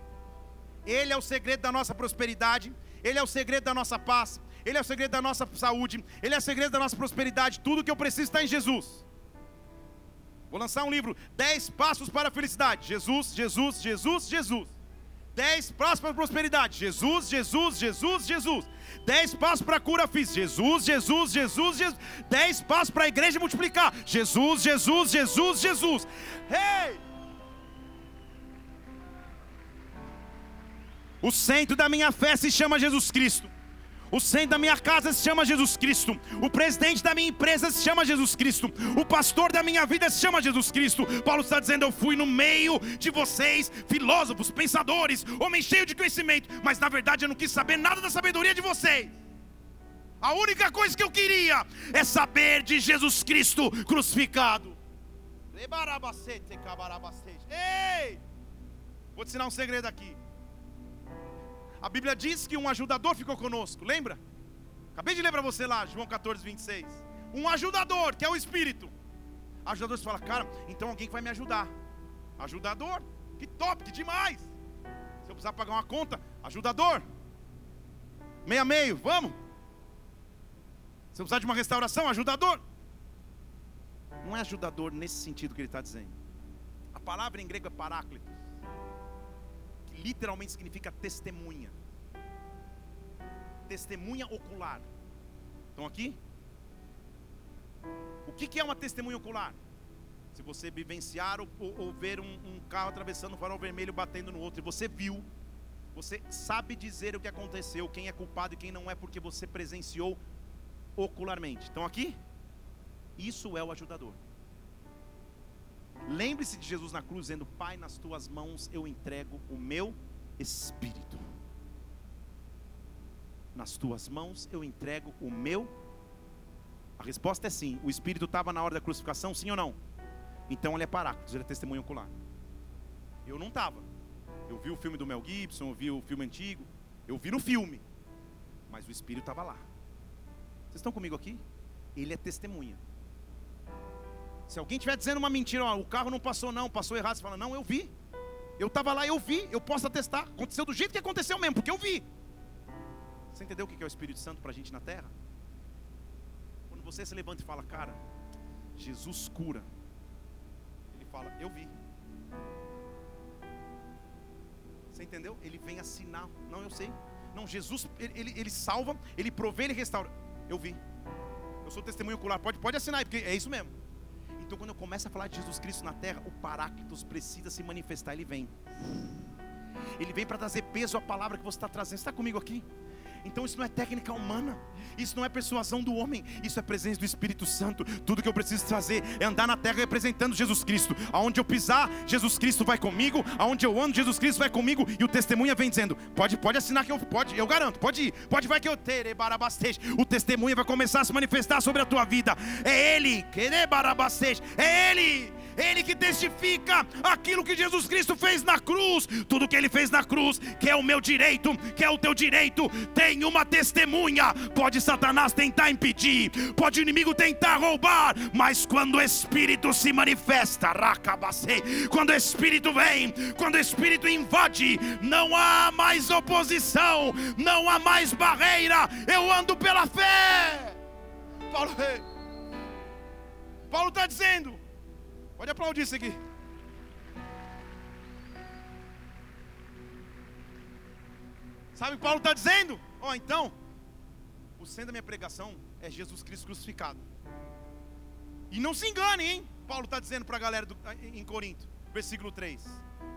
Ele é o segredo da nossa prosperidade, Ele é o segredo da nossa paz, Ele é o segredo da nossa saúde, Ele é o segredo da nossa prosperidade. Tudo que eu preciso está em Jesus. Vou lançar um livro: 10 passos para a felicidade. Jesus, Jesus, Jesus, Jesus. 10 passos para prosperidade. Jesus, Jesus, Jesus, Jesus. 10 passos para cura física. Jesus, Jesus, Jesus, Jesus. 10 passos para a igreja multiplicar. Jesus, Jesus, Jesus, Jesus. Hey! O centro da minha fé se chama Jesus Cristo. O centro da minha casa se chama Jesus Cristo. O presidente da minha empresa se chama Jesus Cristo. O pastor da minha vida se chama Jesus Cristo. Paulo está dizendo: Eu fui no meio de vocês, filósofos, pensadores, homens cheios de conhecimento, mas na verdade eu não quis saber nada da sabedoria de vocês. A única coisa que eu queria é saber de Jesus Cristo crucificado. Ei! Vou te ensinar um segredo aqui. A Bíblia diz que um ajudador ficou conosco, lembra? Acabei de ler para você lá, João 14, 26. Um ajudador, que é o Espírito. Ajudador, você fala, cara, então alguém vai me ajudar. Ajudador, que top, que demais. Se eu precisar pagar uma conta, ajudador. Meia meio, vamos. Se eu precisar de uma restauração, ajudador. Não é ajudador nesse sentido que ele está dizendo. A palavra em grego é paráclito literalmente significa testemunha. Testemunha ocular. Estão aqui? O que, é uma testemunha ocular? Se você vivenciar ou, ou ver um, um, carro atravessando o farol vermelho batendo no outro e você viu, você sabe dizer o que aconteceu, quem é culpado e quem não é, porque você presenciou ocularmente. Estão aqui? Isso é o ajudador. Lembre-se de Jesus na cruz dizendo: Pai, nas tuas mãos eu entrego o meu espírito. Nas tuas mãos eu entrego o meu. A resposta é sim. O espírito estava na hora da crucificação, sim ou não? Então ele é paráclito, ele é testemunho ocular. Eu não estava. Eu vi o filme do Mel Gibson, eu vi o filme antigo, eu vi no filme, mas o espírito estava lá. Vocês estão comigo aqui? Ele é testemunha. Se alguém estiver dizendo uma mentira, ó, o carro não passou não, passou errado, você fala, não, eu vi. Eu estava lá, eu vi, eu posso atestar. Aconteceu do jeito que aconteceu mesmo, porque eu vi. Você entendeu o que é o Espírito Santo para a gente na terra? Quando você se levanta e fala, cara, Jesus cura. Ele fala, eu vi. Você entendeu? Ele vem assinar. Não, eu sei. Não, Jesus, ele, ele, ele salva, ele provê, ele restaura. Eu vi. Eu sou testemunho ocular. Pode, pode assinar porque é isso mesmo. Então, quando eu começo a falar de Jesus Cristo na terra, o Paráclitos precisa se manifestar. Ele vem. Ele vem para trazer peso à palavra que você está trazendo. Você está comigo aqui? Então isso não é técnica humana, isso não é persuasão do homem, isso é presença do Espírito Santo. Tudo que eu preciso trazer é andar na terra representando Jesus Cristo. Aonde eu pisar, Jesus Cristo vai comigo. Aonde eu ando, Jesus Cristo vai comigo. E o testemunha vem dizendo: pode, pode assinar que eu pode, eu garanto, pode ir, pode vai que eu terei barabastej. O testemunha vai começar a se manifestar sobre a tua vida. É Ele, querer barabastej, é Ele. Ele que testifica aquilo que Jesus Cristo fez na cruz, tudo que ele fez na cruz, que é o meu direito, que é o teu direito, tem uma testemunha. Pode Satanás tentar impedir, pode o inimigo tentar roubar, mas quando o Espírito se manifesta, quando o Espírito vem, quando o Espírito invade, não há mais oposição, não há mais barreira, eu ando pela fé. Paulo, está dizendo: Pode aplaudir isso aqui. Sabe o que Paulo está dizendo? Ó, oh, então, o centro da minha pregação é Jesus Cristo crucificado. E não se engane, hein? Paulo está dizendo para a galera do, em Corinto, versículo 3.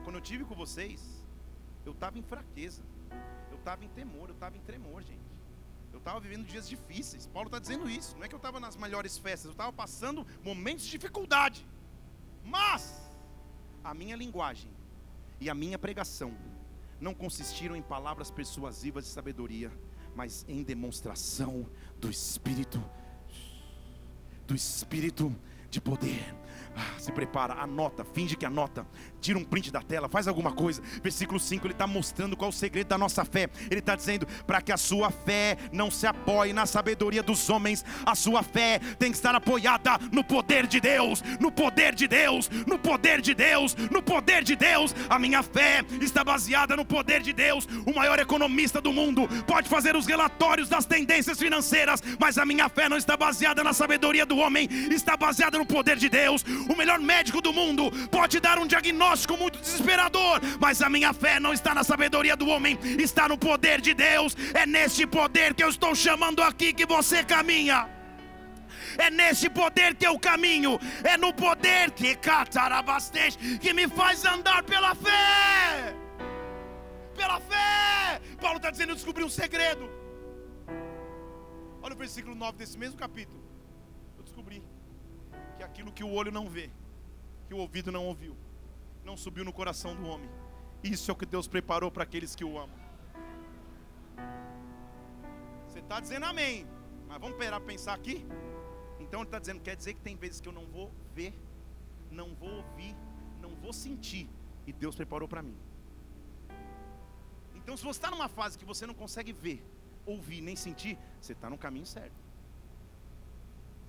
Quando eu tive com vocês, eu estava em fraqueza, eu estava em temor, eu estava em tremor, gente. Eu estava vivendo dias difíceis. Paulo está dizendo isso. Não é que eu estava nas melhores festas, eu estava passando momentos de dificuldade. Mas a minha linguagem e a minha pregação não consistiram em palavras persuasivas de sabedoria, mas em demonstração do Espírito, do Espírito de poder. Ah, se prepara, anota, finge que anota, tira um print da tela, faz alguma coisa. Versículo 5, ele está mostrando qual é o segredo da nossa fé. Ele está dizendo: para que a sua fé não se apoie na sabedoria dos homens, a sua fé tem que estar apoiada no poder de Deus, no poder de Deus, no poder de Deus, no poder de Deus. A minha fé está baseada no poder de Deus. O maior economista do mundo pode fazer os relatórios das tendências financeiras, mas a minha fé não está baseada na sabedoria do homem, está baseada no poder de Deus o melhor médico do mundo pode dar um diagnóstico muito desesperador, mas a minha fé não está na sabedoria do homem, está no poder de Deus. É neste poder que eu estou chamando aqui que você caminha. É nesse poder que eu caminho, é no poder que catarabastej, que me faz andar pela fé. Pela fé. Paulo está dizendo: eu descobri um segredo. Olha o versículo 9 desse mesmo capítulo aquilo que o olho não vê, que o ouvido não ouviu, não subiu no coração do homem. Isso é o que Deus preparou para aqueles que o amam. Você está dizendo amém, mas vamos esperar pensar aqui? Então ele está dizendo, quer dizer que tem vezes que eu não vou ver, não vou ouvir, não vou sentir, e Deus preparou para mim. Então, se você está numa fase que você não consegue ver, ouvir nem sentir, você está no caminho certo.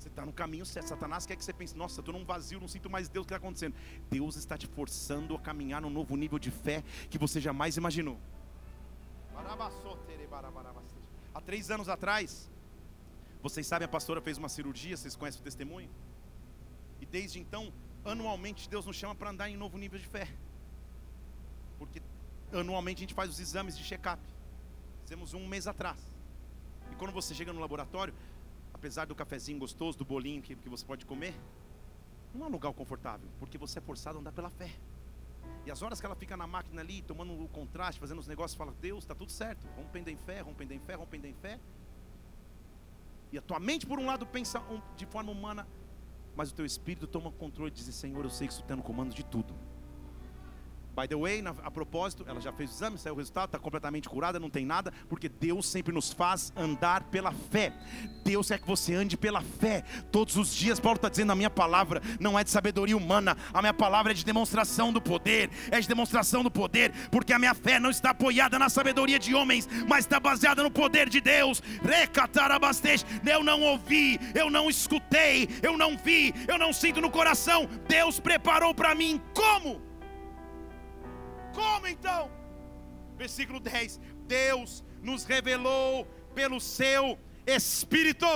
Você está no caminho certo. Satanás quer que você pense: nossa, estou num vazio, não sinto mais Deus, o que está acontecendo? Deus está te forçando a caminhar num novo nível de fé que você jamais imaginou. Há três anos atrás, vocês sabem, a pastora fez uma cirurgia, vocês conhecem o testemunho? E desde então, anualmente, Deus nos chama para andar em novo nível de fé. Porque anualmente a gente faz os exames de check-up. Fizemos um mês atrás. E quando você chega no laboratório, apesar do cafezinho gostoso, do bolinho que, que você pode comer, não é um lugar confortável, porque você é forçado a andar pela fé. E as horas que ela fica na máquina ali, tomando o contraste, fazendo os negócios, fala: Deus, está tudo certo, rompendo em fé, rompendo em fé, rompendo em fé. E a tua mente, por um lado, pensa de forma humana, mas o teu espírito toma controle e diz: Senhor, eu sei que está no comando de tudo. By the way, a propósito, ela já fez o exame, saiu o resultado, está completamente curada, não tem nada, porque Deus sempre nos faz andar pela fé. Deus quer que você ande pela fé. Todos os dias, Paulo está dizendo: a minha palavra não é de sabedoria humana, a minha palavra é de demonstração do poder, é de demonstração do poder, porque a minha fé não está apoiada na sabedoria de homens, mas está baseada no poder de Deus. Recatarabastej, eu não ouvi, eu não escutei, eu não vi, eu não sinto no coração. Deus preparou para mim como? Como então? Versículo 10: Deus nos revelou pelo seu Espírito.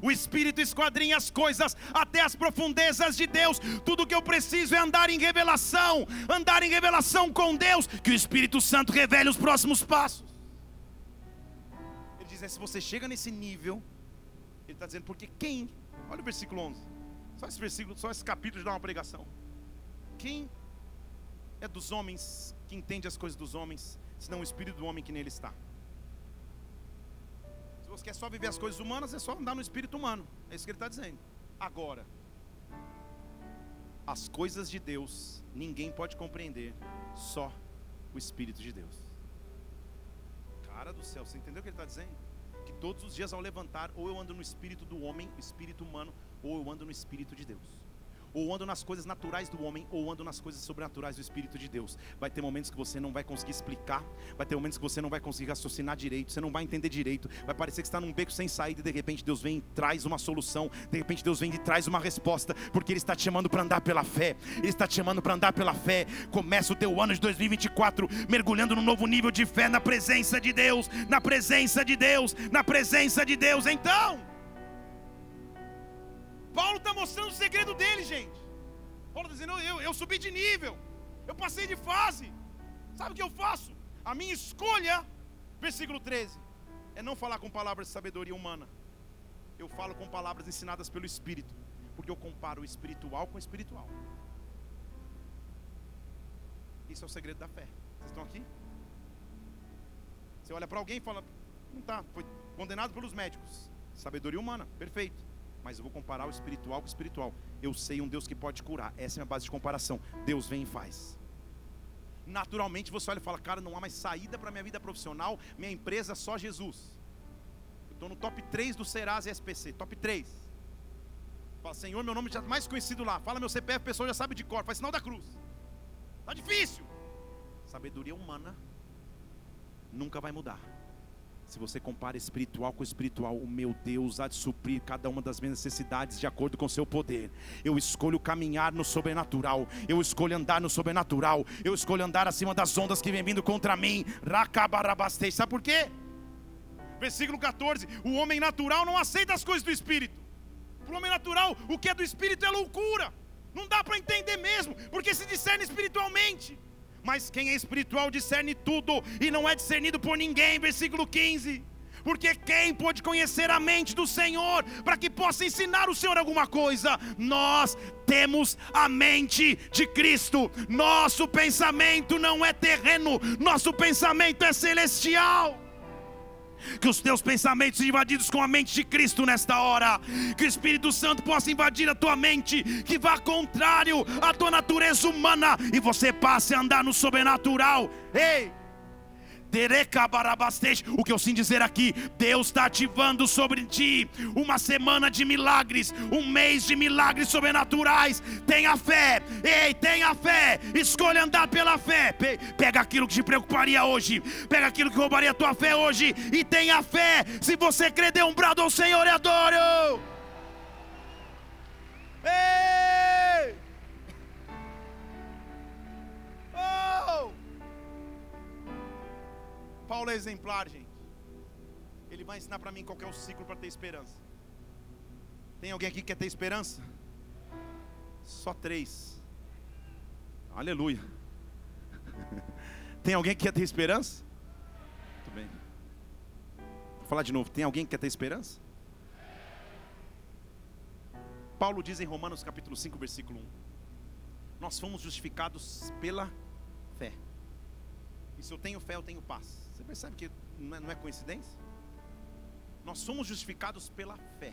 O Espírito esquadrinha as coisas até as profundezas de Deus. Tudo que eu preciso é andar em revelação, andar em revelação com Deus, que o Espírito Santo revele os próximos passos. Ele diz: é, se você chega nesse nível, ele está dizendo, porque quem? Olha o versículo 11. Só esse versículo, só esse capítulo dá uma pregação. Quem é dos homens que entende as coisas dos homens, senão o espírito do homem que nele está? Se você quer só viver as coisas humanas, é só andar no espírito humano. É isso que ele está dizendo. Agora, as coisas de Deus, ninguém pode compreender, só o Espírito de Deus. Cara do céu, você entendeu o que ele está dizendo? Que todos os dias ao levantar, ou eu ando no espírito do homem, espírito humano, ou eu ando no espírito de Deus. Ou ando nas coisas naturais do homem, ou ando nas coisas sobrenaturais do Espírito de Deus. Vai ter momentos que você não vai conseguir explicar, vai ter momentos que você não vai conseguir raciocinar direito, você não vai entender direito, vai parecer que está num beco sem saída e de repente Deus vem e traz uma solução, de repente Deus vem e traz uma resposta, porque Ele está te chamando para andar pela fé, Ele está te chamando para andar pela fé. Começa o teu ano de 2024 mergulhando num novo nível de fé na presença de Deus, na presença de Deus, na presença de Deus. Então, mostrando o segredo dele, gente. Paulo está dizendo: eu, eu subi de nível, eu passei de fase. Sabe o que eu faço? A minha escolha, versículo 13, é não falar com palavras de sabedoria humana. Eu falo com palavras ensinadas pelo Espírito, porque eu comparo o espiritual com o espiritual. Isso é o segredo da fé. Vocês estão aqui? Você olha para alguém e fala: não está, foi condenado pelos médicos. Sabedoria humana, perfeito mas eu vou comparar o espiritual com o espiritual. Eu sei um Deus que pode curar. Essa é a minha base de comparação. Deus vem e faz. Naturalmente você olha e fala, cara, não há mais saída para minha vida profissional, minha empresa só Jesus. Eu estou no top 3 do Serasa e SPC, top 3. Fala, Senhor, meu nome já é mais conhecido lá. Fala meu CPF, pessoa já sabe de cor, faz sinal da cruz. Tá difícil. Sabedoria humana nunca vai mudar. Se você compara espiritual com espiritual, o meu Deus há de suprir cada uma das minhas necessidades de acordo com o seu poder. Eu escolho caminhar no sobrenatural, eu escolho andar no sobrenatural, eu escolho andar acima das ondas que vem vindo contra mim. Racabarabastei. Sabe por quê? Versículo 14: O homem natural não aceita as coisas do espírito. Para o homem natural, o que é do espírito é loucura. Não dá para entender mesmo, porque se discerne espiritualmente mas quem é espiritual discerne tudo e não é discernido por ninguém. Versículo 15. Porque quem pode conhecer a mente do Senhor para que possa ensinar o Senhor alguma coisa? Nós temos a mente de Cristo. Nosso pensamento não é terreno, nosso pensamento é celestial que os teus pensamentos invadidos com a mente de Cristo nesta hora, que o Espírito Santo possa invadir a tua mente, que vá contrário à tua natureza humana e você passe a andar no sobrenatural. Ei! O que eu sinto dizer aqui, Deus está ativando sobre ti uma semana de milagres, um mês de milagres sobrenaturais. Tenha fé, ei, tenha fé. Escolha andar pela fé. Pega aquilo que te preocuparia hoje, pega aquilo que roubaria tua fé hoje e tenha fé. Se você crer, dê um brado ao Senhor e adoro. Ei! Paulo é exemplar, gente. Ele vai ensinar para mim qual é o ciclo para ter esperança. Tem alguém aqui que quer ter esperança? Só três. Aleluia. Tem alguém que quer ter esperança? Muito bem. Vou falar de novo. Tem alguém que quer ter esperança? Paulo diz em Romanos capítulo 5, versículo 1. Nós fomos justificados pela fé. E se eu tenho fé, eu tenho paz. Você percebe que não é, não é coincidência? Nós somos justificados pela fé.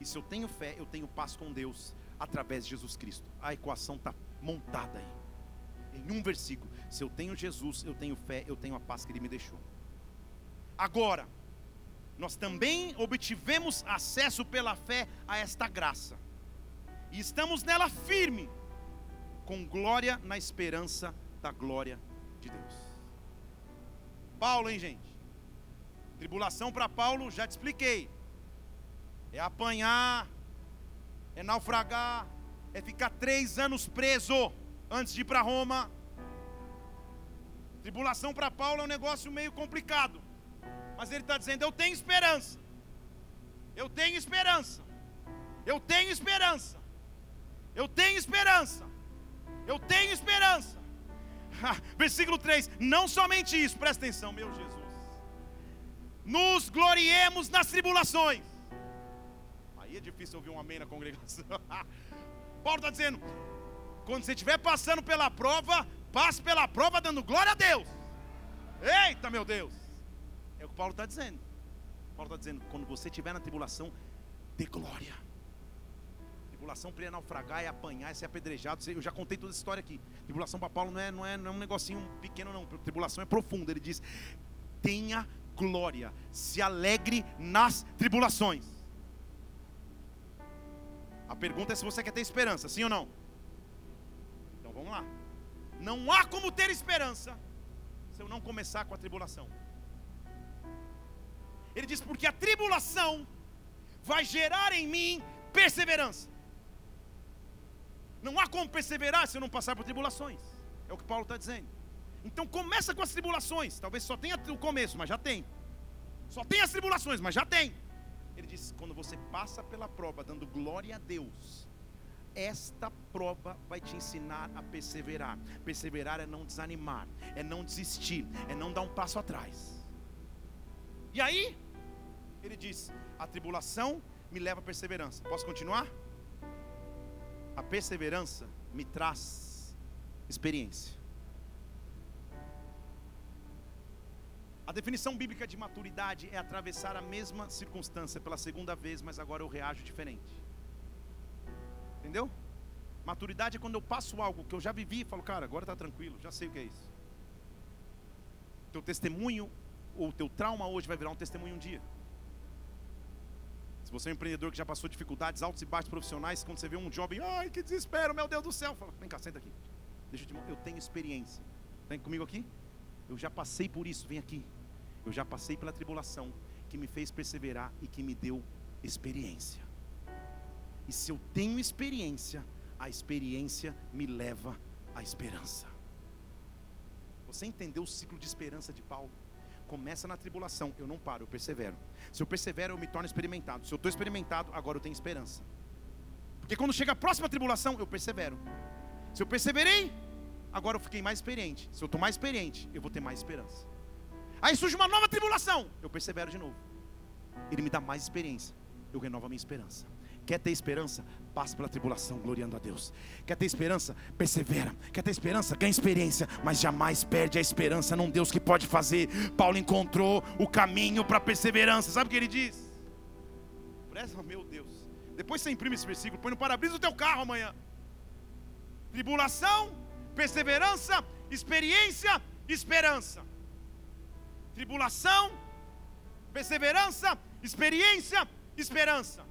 E se eu tenho fé, eu tenho paz com Deus através de Jesus Cristo. A equação está montada aí. Em um versículo. Se eu tenho Jesus, eu tenho fé, eu tenho a paz que Ele me deixou. Agora, nós também obtivemos acesso pela fé a esta graça. E estamos nela firme, com glória na esperança da glória de Deus. Paulo, hein, gente? Tribulação para Paulo, já te expliquei. É apanhar, é naufragar, é ficar três anos preso antes de ir para Roma. Tribulação para Paulo é um negócio meio complicado. Mas ele está dizendo: Eu tenho esperança. Eu tenho esperança. Eu tenho esperança. Eu tenho esperança. Eu tenho esperança. Versículo 3: Não somente isso, presta atenção, meu Jesus. Nos gloriemos nas tribulações. Aí é difícil ouvir um amém na congregação. Paulo está dizendo: quando você estiver passando pela prova, passe pela prova dando glória a Deus. Eita, meu Deus! É o que Paulo está dizendo. Paulo está dizendo: quando você estiver na tribulação, dê glória. Tribulação para naufragar, é apanhar, é ser apedrejado. Eu já contei toda essa história aqui. Tribulação para Paulo não é, não, é, não é um negocinho pequeno, não. Tribulação é profunda. Ele diz: tenha glória, se alegre nas tribulações. A pergunta é se você quer ter esperança, sim ou não? Então vamos lá. Não há como ter esperança se eu não começar com a tribulação. Ele diz: porque a tribulação vai gerar em mim perseverança. Não há como perseverar se não passar por tribulações. É o que Paulo está dizendo. Então começa com as tribulações. Talvez só tenha o começo, mas já tem. Só tem as tribulações, mas já tem. Ele diz: quando você passa pela prova, dando glória a Deus, esta prova vai te ensinar a perseverar. Perseverar é não desanimar, é não desistir, é não dar um passo atrás. E aí, ele diz: a tribulação me leva à perseverança. Posso continuar? A perseverança me traz experiência. A definição bíblica de maturidade é atravessar a mesma circunstância pela segunda vez, mas agora eu reajo diferente. Entendeu? Maturidade é quando eu passo algo que eu já vivi e falo, cara, agora está tranquilo, já sei o que é isso. Teu testemunho ou teu trauma hoje vai virar um testemunho um dia. Se você é um empreendedor que já passou dificuldades, altos e baixos profissionais, quando você vê um jovem, ai que desespero, meu Deus do céu, fala, vem cá, senta aqui. Deixa eu te mostrar, eu tenho experiência. Vem comigo aqui? Eu já passei por isso, vem aqui. Eu já passei pela tribulação que me fez perseverar e que me deu experiência. E se eu tenho experiência, a experiência me leva à esperança. Você entendeu o ciclo de esperança de Paulo? Começa na tribulação, eu não paro, eu persevero. Se eu persevero, eu me torno experimentado. Se eu estou experimentado, agora eu tenho esperança. Porque quando chega a próxima tribulação, eu persevero. Se eu perseverei, agora eu fiquei mais experiente. Se eu estou mais experiente, eu vou ter mais esperança. Aí surge uma nova tribulação, eu persevero de novo. Ele me dá mais experiência, eu renovo a minha esperança. Quer ter esperança? Passe pela tribulação, gloriando a Deus. Quer ter esperança? Persevera. Quer ter esperança? Ganha experiência, mas jamais perde a esperança num Deus que pode fazer. Paulo encontrou o caminho para a perseverança. Sabe o que ele diz? Presta, meu Deus. Depois você imprime esse versículo, põe no para-brisa do teu carro amanhã. Tribulação, perseverança, experiência, esperança tribulação, perseverança, experiência, esperança.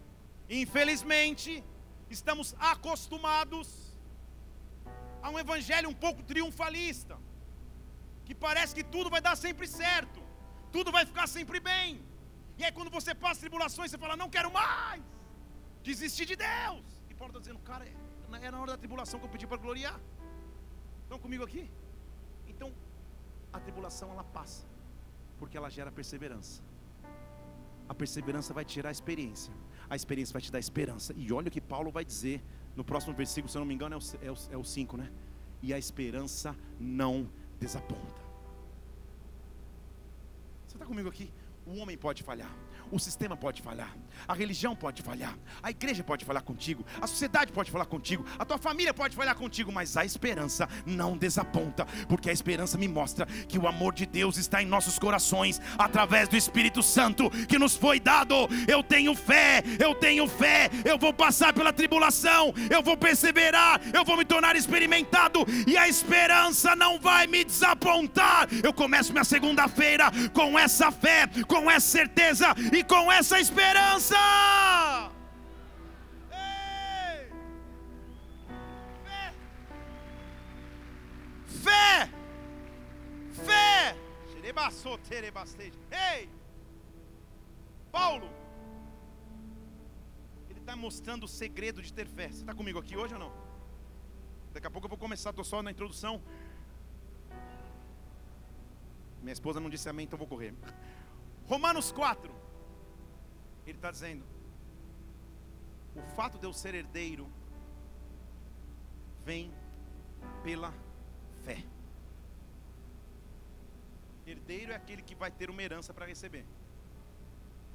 Infelizmente, estamos acostumados a um evangelho um pouco triunfalista, que parece que tudo vai dar sempre certo, tudo vai ficar sempre bem. E aí quando você passa tribulações, você fala, não quero mais, desistir de Deus. E Paulo está dizendo, cara, é na hora da tribulação que eu pedi para gloriar. Estão comigo aqui? Então, a tribulação ela passa porque ela gera perseverança. A perseverança vai tirar a experiência. A experiência vai te dar esperança. E olha o que Paulo vai dizer no próximo versículo, se eu não me engano, é o 5, é né? E a esperança não desaponta. Você está comigo aqui? O homem pode falhar, O sistema pode falhar, a religião pode falhar, a igreja pode falhar contigo, a sociedade pode falar contigo, a tua família pode falhar contigo, mas a esperança não desaponta, porque a esperança me mostra que o amor de Deus está em nossos corações através do Espírito Santo que nos foi dado. Eu tenho fé, eu tenho fé, eu vou passar pela tribulação, eu vou perseverar, eu vou me tornar experimentado e a esperança não vai me desapontar. Eu começo minha segunda-feira com essa fé, com essa certeza com essa esperança. Ei! Fé! Fé! Fé! Ei! Paulo, ele está mostrando o segredo de ter fé. Você está comigo aqui hoje ou não? Daqui a pouco eu vou começar, estou só na introdução. Minha esposa não disse amém, então vou correr. Romanos 4. Ele está dizendo: o fato de eu ser herdeiro vem pela fé. Herdeiro é aquele que vai ter uma herança para receber.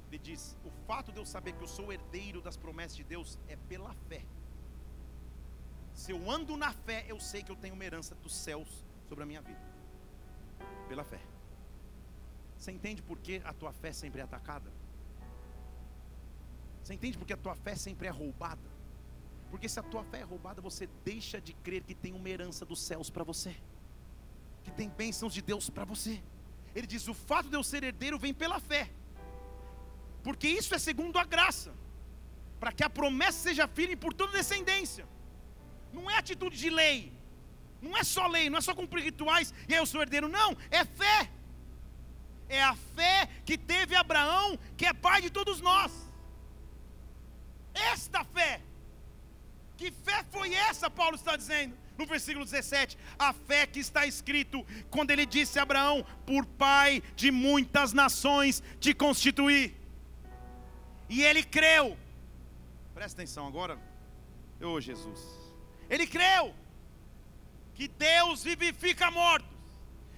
Ele diz: o fato de eu saber que eu sou herdeiro das promessas de Deus é pela fé. Se eu ando na fé, eu sei que eu tenho uma herança dos céus sobre a minha vida. Pela fé. Você entende por que a tua fé sempre é atacada? Você entende por que a tua fé sempre é roubada? Porque se a tua fé é roubada, você deixa de crer que tem uma herança dos céus para você, que tem bênçãos de Deus para você. Ele diz: o fato de eu ser herdeiro vem pela fé, porque isso é segundo a graça, para que a promessa seja firme por toda descendência. Não é atitude de lei, não é só lei, não é só cumprir rituais e aí eu sou herdeiro, não, é fé é a fé que teve Abraão, que é pai de todos nós. Esta fé, que fé foi essa, Paulo está dizendo no versículo 17, a fé que está escrito quando ele disse a Abraão: Por pai de muitas nações te constituí. E ele creu, presta atenção agora, ô oh, Jesus, ele creu que Deus vivifica mortos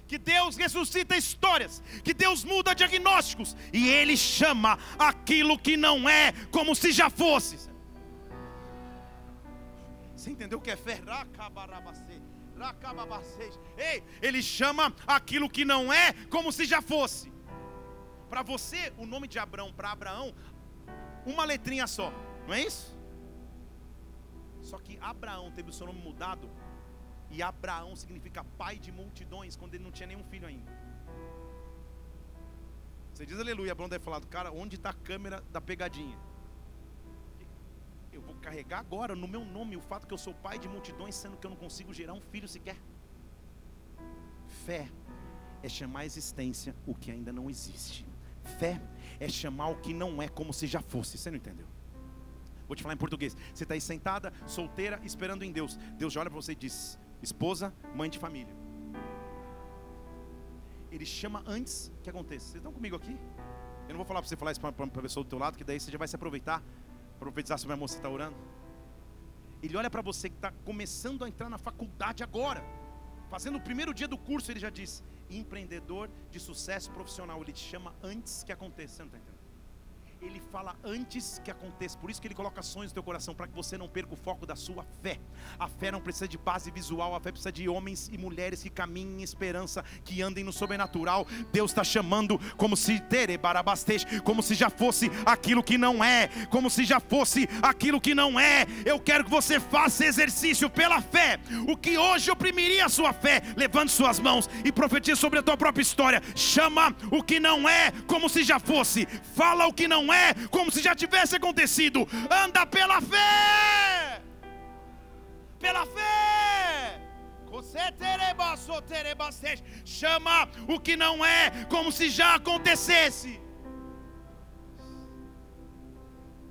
que Deus ressuscita histórias, que Deus muda diagnósticos, e Ele chama aquilo que não é como se já fosse. Você entendeu o que é fé? Ei, Ele chama aquilo que não é como se já fosse. Para você, o nome de Abraão, para Abraão, uma letrinha só, não é isso? Só que Abraão teve o seu nome mudado e Abraão significa pai de multidões, quando ele não tinha nenhum filho ainda. Você diz aleluia, Abraão deve falar, cara, onde está a câmera da pegadinha? Eu vou carregar agora no meu nome o fato que eu sou pai de multidões, sendo que eu não consigo gerar um filho sequer. Fé é chamar a existência o que ainda não existe. Fé é chamar o que não é como se já fosse. Você não entendeu? Vou te falar em português. Você está aí sentada, solteira, esperando em Deus. Deus já olha para você e diz: esposa, mãe de família. Ele chama antes que aconteça. Vocês estão comigo aqui? Eu não vou falar para você falar isso para a pessoa do teu lado, que daí você já vai se aproveitar, profetizar sobre a moça que está orando. Ele olha para você que está começando a entrar na faculdade agora, fazendo o primeiro dia do curso, ele já diz: empreendedor de sucesso profissional. Ele te chama antes que aconteça. Você não está entendendo? Ele fala antes que aconteça. Por isso que ele coloca sonhos no teu coração, para que você não perca o foco da sua fé. A fé não precisa de base visual, a fé precisa de homens e mulheres que caminhem em esperança, que andem no sobrenatural. Deus está chamando como se terebarabastej, como se já fosse aquilo que não é, como se já fosse aquilo que não é. Eu quero que você faça exercício pela fé. O que hoje oprimiria a sua fé, levante suas mãos e profetize sobre a tua própria história. Chama o que não é como se já fosse. Fala o que não é é como se já tivesse acontecido. Anda pela fé. Pela fé. Chama o que não é como se já acontecesse.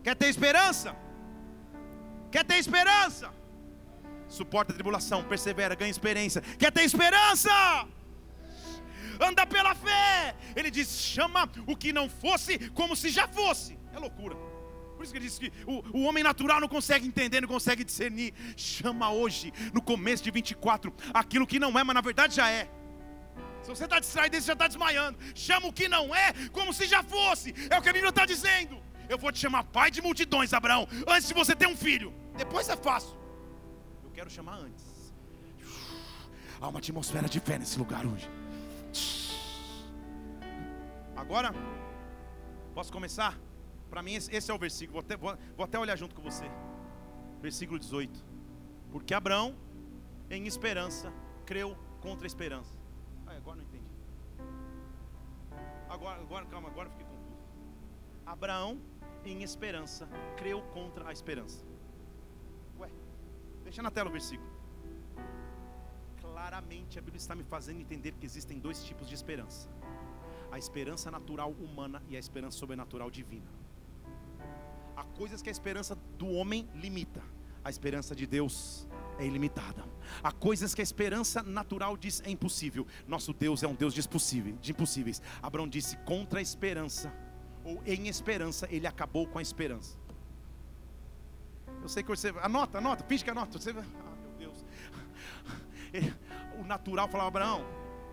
Quer ter esperança? Quer ter esperança? Suporta a tribulação, persevera, ganha experiência. Quer ter esperança? Anda pela fé. Ele diz: chama o que não fosse como se já fosse. É loucura. Por isso que ele diz que o, o homem natural não consegue entender, não consegue discernir. Chama hoje, no começo de 24, aquilo que não é, mas na verdade já é. Se você está distraído, você já está desmaiando. Chama o que não é, como se já fosse. É o que a Bíblia está dizendo. Eu vou te chamar pai de multidões, Abraão, antes de você ter um filho. Depois é fácil. Eu quero chamar antes. Há uma atmosfera de fé nesse lugar hoje. Agora, posso começar? Para mim, esse é o versículo. Vou até, vou, vou até olhar junto com você. Versículo 18. Porque Abraão, em esperança, creu contra a esperança. Ah, agora não entendi. Agora, agora, calma, agora fiquei confuso. Abraão, em esperança, creu contra a esperança. Ué, deixa na tela o versículo. Claramente a Bíblia está me fazendo entender que existem dois tipos de esperança: a esperança natural humana e a esperança sobrenatural divina. Há coisas que a esperança do homem limita, a esperança de Deus é ilimitada. Há coisas que a esperança natural diz é impossível. Nosso Deus é um Deus de, de impossíveis. Abraão disse contra a esperança, ou em esperança, ele acabou com a esperança. Eu sei que você. Anota, anota, finge que anota. Você, ah, meu Deus. O natural falava: Abraão,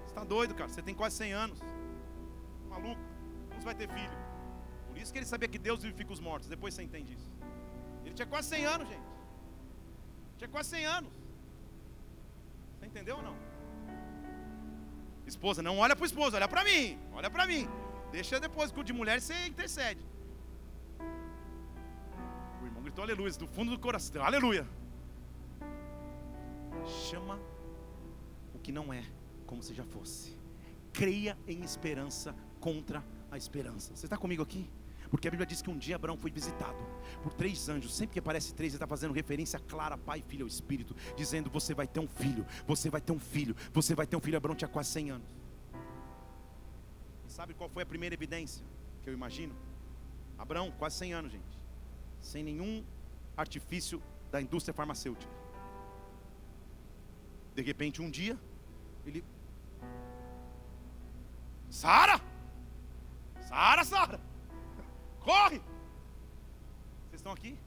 você está doido, cara. Você tem quase 100 anos. Maluco, você vai ter filho? Por isso que ele sabia que Deus vivifica os mortos. Depois você entende isso. Ele tinha quase 100 anos, gente. Tinha quase 100 anos. Você entendeu ou não? Esposa, não olha para o esposo, olha para mim. Olha para mim. Deixa depois com de mulher você intercede. O irmão gritou aleluia, do fundo do coração. Aleluia. Chama o que não é como se já fosse. Creia em esperança contra a esperança. Você está comigo aqui? Porque a Bíblia diz que um dia Abraão foi visitado por três anjos. Sempre que aparece três, ele está fazendo referência clara, Pai, Filho ao Espírito, dizendo: Você vai ter um filho, você vai ter um filho, você vai ter um filho. Abraão tinha quase 100 anos. E sabe qual foi a primeira evidência que eu imagino? Abraão, quase 100 anos, gente, sem nenhum artifício da indústria farmacêutica. De repente, um dia, ele. Sara! Sara, Sara! Corre! Vocês estão aqui?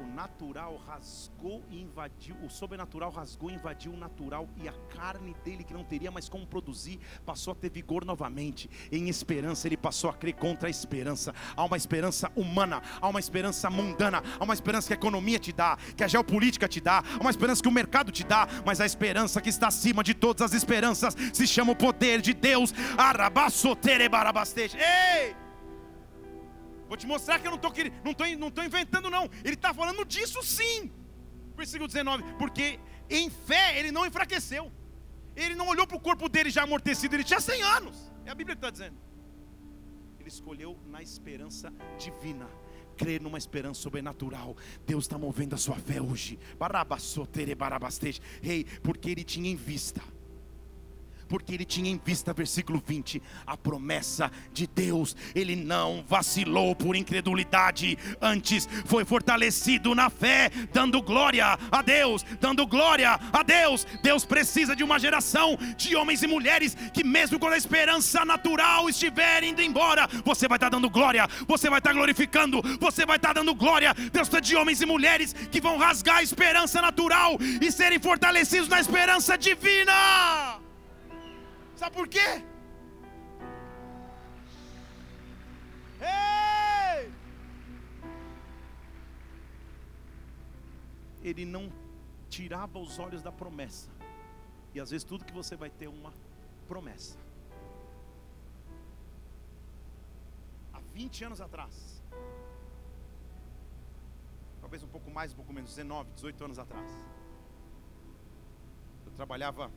O natural rasgou e invadiu, o sobrenatural rasgou e invadiu o natural, e a carne dele, que não teria mais como produzir, passou a ter vigor novamente. Em esperança, ele passou a crer contra a esperança. Há uma esperança humana, há uma esperança mundana, há uma esperança que a economia te dá, que a geopolítica te dá, há uma esperança que o mercado te dá, mas a esperança que está acima de todas as esperanças se chama o poder de Deus. Ei! Vou te mostrar que eu não estou tô, não tô inventando, não. Ele está falando disso sim. Versículo 19: Porque em fé ele não enfraqueceu. Ele não olhou para o corpo dele já amortecido, ele tinha 100 anos. É a Bíblia que está dizendo. Ele escolheu na esperança divina crer numa esperança sobrenatural. Deus está movendo a sua fé hoje. Rei, porque Ele tinha em vista porque ele tinha em vista, versículo 20, a promessa de Deus. Ele não vacilou por incredulidade, antes foi fortalecido na fé, dando glória a Deus, dando glória a Deus. Deus precisa de uma geração de homens e mulheres que, mesmo quando a esperança natural estiver indo embora, você vai estar dando glória, você vai estar glorificando, você vai estar dando glória. Deus precisa de homens e mulheres que vão rasgar a esperança natural e serem fortalecidos na esperança divina. Sabe por quê? Ei! Ele não tirava os olhos da promessa. E às vezes tudo que você vai ter é uma promessa. Há 20 anos atrás, talvez um pouco mais, um pouco menos, 19, 18 anos atrás, eu trabalhava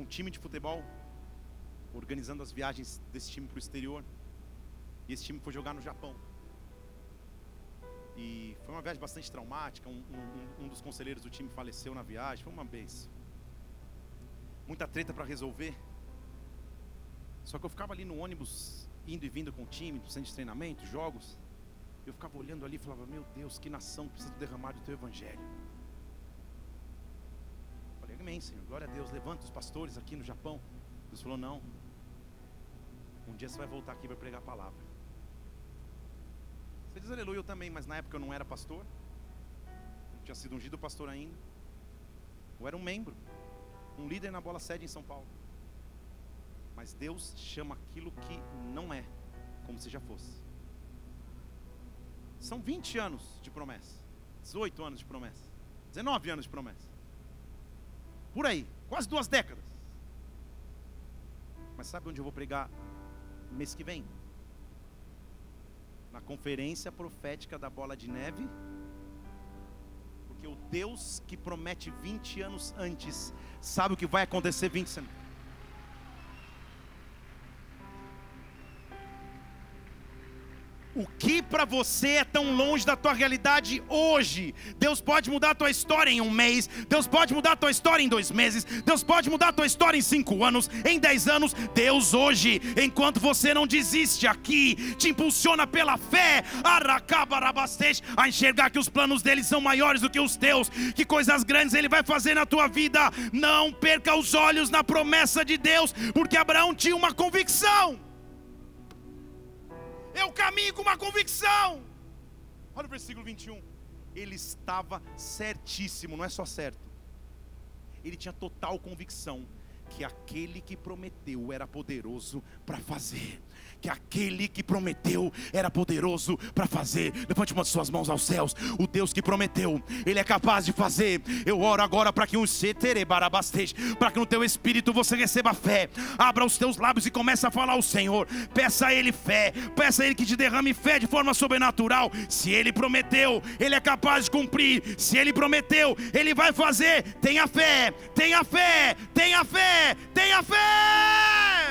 com um time de futebol, organizando as viagens desse time para o exterior. E esse time foi jogar no Japão. E foi uma viagem bastante traumática. Um, um, um dos conselheiros do time faleceu na viagem. Foi uma benção. Muita treta para resolver. Só que eu ficava ali no ônibus, indo e vindo com o time, do centro de treinamento, jogos. Eu ficava olhando ali e falava: Meu Deus, que nação precisa derramar do teu evangelho. Amém, Senhor. Glória a Deus. Levanta os pastores aqui no Japão. Deus falou: Não. Um dia você vai voltar aqui e vai pregar a palavra. Você diz aleluia eu também, mas na época eu não era pastor. Não tinha sido ungido pastor ainda. Eu era um membro. um líder na bola sede em São Paulo. Mas Deus chama aquilo que não é, como se já fosse. São 20 anos de promessa, 18 anos de promessa, 19 anos de promessa. Por aí, quase duas décadas. Mas sabe onde eu vou pregar mês que vem? Na conferência profética da bola de neve. Porque o Deus que promete 20 anos antes, sabe o que vai acontecer 20 anos. O que para você é tão longe da tua realidade hoje? Deus pode mudar a tua história em um mês, Deus pode mudar a tua história em dois meses, Deus pode mudar a tua história em cinco anos, em dez anos. Deus hoje, enquanto você não desiste aqui, te impulsiona pela fé, a enxergar que os planos dele são maiores do que os teus, que coisas grandes ele vai fazer na tua vida. Não perca os olhos na promessa de Deus, porque Abraão tinha uma convicção. Eu caminho com uma convicção. Olha o versículo 21. Ele estava certíssimo, não é só certo. Ele tinha total convicção que aquele que prometeu era poderoso para fazer que aquele que prometeu era poderoso para fazer. Levante uma de suas mãos aos céus. O Deus que prometeu, Ele é capaz de fazer. Eu oro agora para que um para que no teu espírito você receba fé. Abra os teus lábios e comece a falar ao Senhor. Peça a Ele fé. Peça a Ele que te derrame fé de forma sobrenatural. Se Ele prometeu, Ele é capaz de cumprir. Se Ele prometeu, Ele vai fazer. Tenha fé, tenha fé, tenha fé, tenha fé.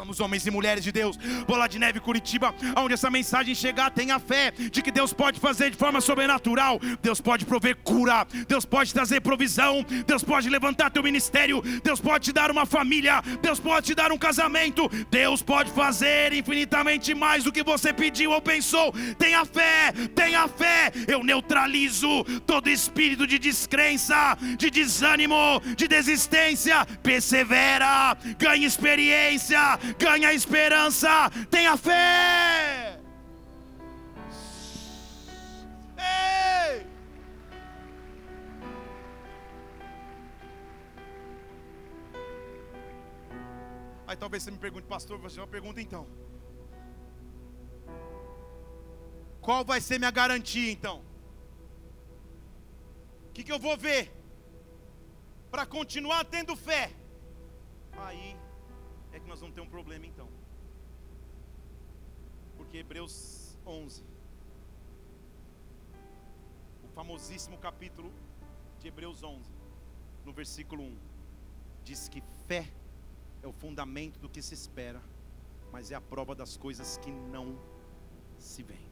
Vamos, homens e mulheres de Deus, Bola de Neve Curitiba, onde essa mensagem chegar, tenha fé de que Deus pode fazer de forma sobrenatural, Deus pode prover cura, Deus pode trazer provisão, Deus pode levantar teu ministério, Deus pode te dar uma família, Deus pode te dar um casamento, Deus pode fazer infinitamente mais do que você pediu ou pensou. Tenha fé, tenha fé. Eu neutralizo todo espírito de descrença, de desânimo, de desistência. Persevera, ganhe experiência ganha esperança, tenha fé. Ei! Aí talvez você me pergunte, pastor, você uma pergunta então. Qual vai ser minha garantia então? O que, que eu vou ver para continuar tendo fé? Aí é que nós vamos ter um problema então. Porque Hebreus 11, o famosíssimo capítulo de Hebreus 11, no versículo 1, diz que fé é o fundamento do que se espera, mas é a prova das coisas que não se veem.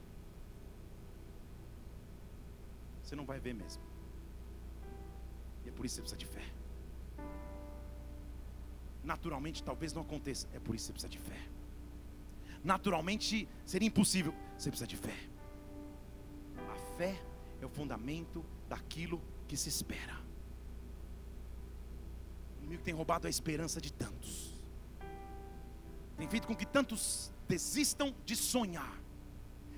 Você não vai ver mesmo. E é por isso que você precisa de fé naturalmente talvez não aconteça. É por isso que você precisa de fé. Naturalmente seria impossível. Você precisa de fé. A fé é o fundamento daquilo que se espera. O inimigo tem roubado a esperança de tantos. Tem feito com que tantos desistam de sonhar.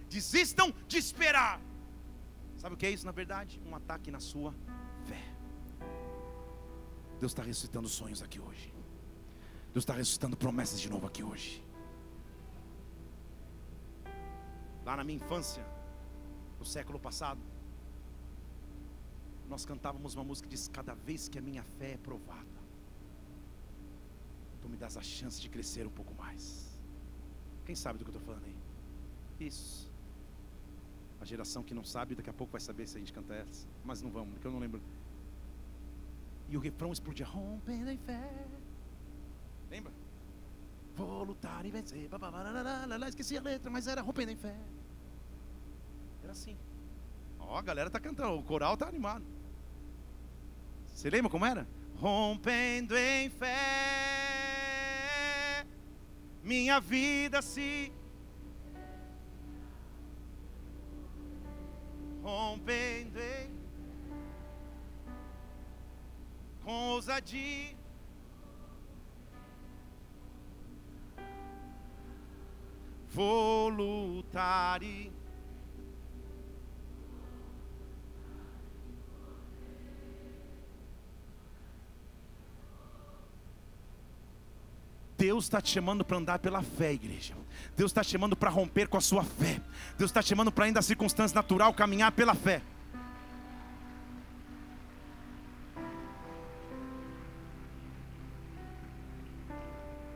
Desistam de esperar. Sabe o que é isso na verdade? Um ataque na sua fé. Deus está ressuscitando sonhos aqui hoje. Deus está ressuscitando promessas de novo aqui hoje. Lá na minha infância, no século passado, nós cantávamos uma música que diz: Cada vez que a minha fé é provada, tu me das a chance de crescer um pouco mais. Quem sabe do que eu estou falando aí? Isso. A geração que não sabe, daqui a pouco vai saber se a gente canta essa. Mas não vamos, porque eu não lembro. E o refrão explodia: Rompendo em fé. Lembra? Vou lutar e vencer. Esqueci a letra, mas era rompendo em fé. Era assim. Ó, a galera tá cantando, o coral tá animado. Você lembra como era? Rompendo em fé, minha vida se rompendo em com ousadia vou lutar e Deus está te chamando para andar pela fé, igreja. Deus está te chamando para romper com a sua fé. Deus está te chamando para, ainda a circunstância natural, caminhar pela fé.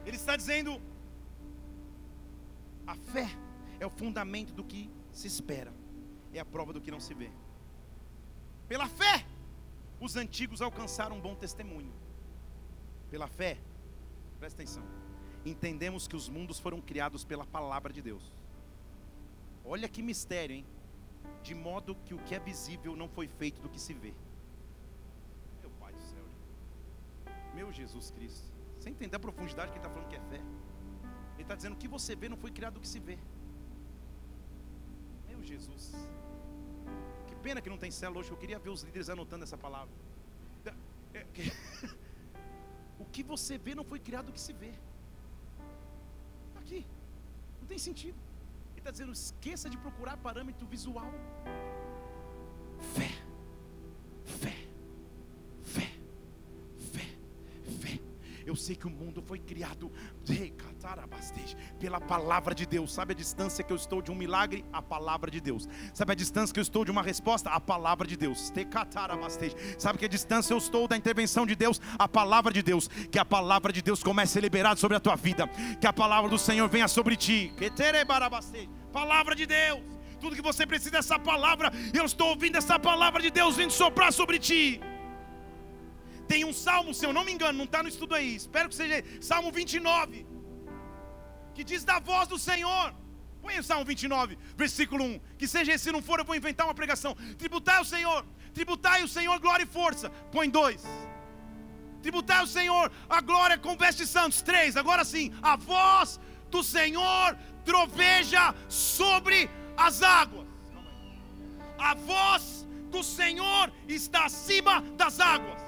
Ele está dizendo: fundamento do que se espera, é a prova do que não se vê. Pela fé, os antigos alcançaram um bom testemunho. Pela fé, presta atenção, entendemos que os mundos foram criados pela palavra de Deus. Olha que mistério, hein? De modo que o que é visível não foi feito do que se vê. Meu Pai do céu, meu Jesus Cristo. Você entender a profundidade que ele está falando que é fé? Ele está dizendo: o que você vê não foi criado do que se vê. Jesus. Que pena que não tem célula hoje, eu queria ver os líderes anotando essa palavra. É, o que você vê não foi criado do que se vê. Está aqui. Não tem sentido. Ele está dizendo: esqueça de procurar parâmetro visual. Fé. Eu sei que o mundo foi criado pela palavra de Deus. Sabe a distância que eu estou de um milagre? A palavra de Deus. Sabe a distância que eu estou de uma resposta? A palavra de Deus. Sabe que a distância eu estou da intervenção de Deus? A palavra de Deus. Que a palavra de Deus comece a ser liberada sobre a tua vida. Que a palavra do Senhor venha sobre ti. Palavra de Deus. Tudo que você precisa dessa palavra. Eu estou ouvindo essa palavra de Deus vindo soprar sobre ti. Tem um salmo, se eu não me engano, não está no estudo aí, espero que seja Salmo 29, que diz da voz do Senhor. Põe o Salmo 29, versículo 1. Que seja esse, se não for, eu vou inventar uma pregação. Tributai o Senhor, tributai o Senhor glória e força. Põe dois. Tributai o Senhor a glória com vestes santos. Três. Agora sim, a voz do Senhor troveja sobre as águas. A voz do Senhor está acima das águas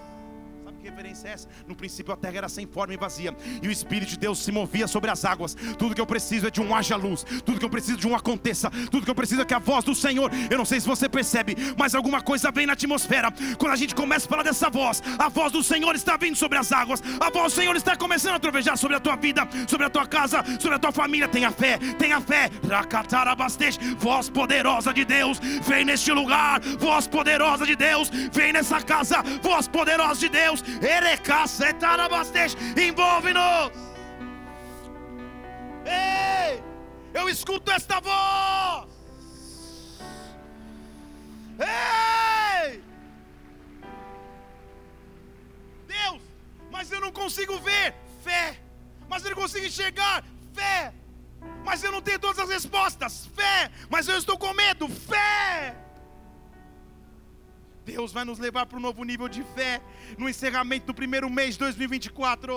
referência é essa? No princípio a terra era sem forma e vazia, e o Espírito de Deus se movia sobre as águas. Tudo que eu preciso é de um haja luz, tudo que eu preciso de um aconteça, tudo que eu preciso é que a voz do Senhor, eu não sei se você percebe, mas alguma coisa vem na atmosfera. Quando a gente começa a falar dessa voz, a voz do Senhor está vindo sobre as águas, a voz do Senhor está começando a trovejar sobre a tua vida, sobre a tua casa, sobre a tua família. Tenha fé, tenha fé. Voz poderosa de Deus, vem neste lugar. Voz poderosa de Deus, vem nessa casa. Voz poderosa de Deus, Envolve-nos. Ei, eu escuto esta voz. Ei, Deus, mas eu não consigo ver. Fé, mas eu não consigo enxergar. Fé, mas eu não tenho todas as respostas. Fé, mas eu estou com medo. Fé. Deus vai nos levar para um novo nível de fé no encerramento do primeiro mês de 2024.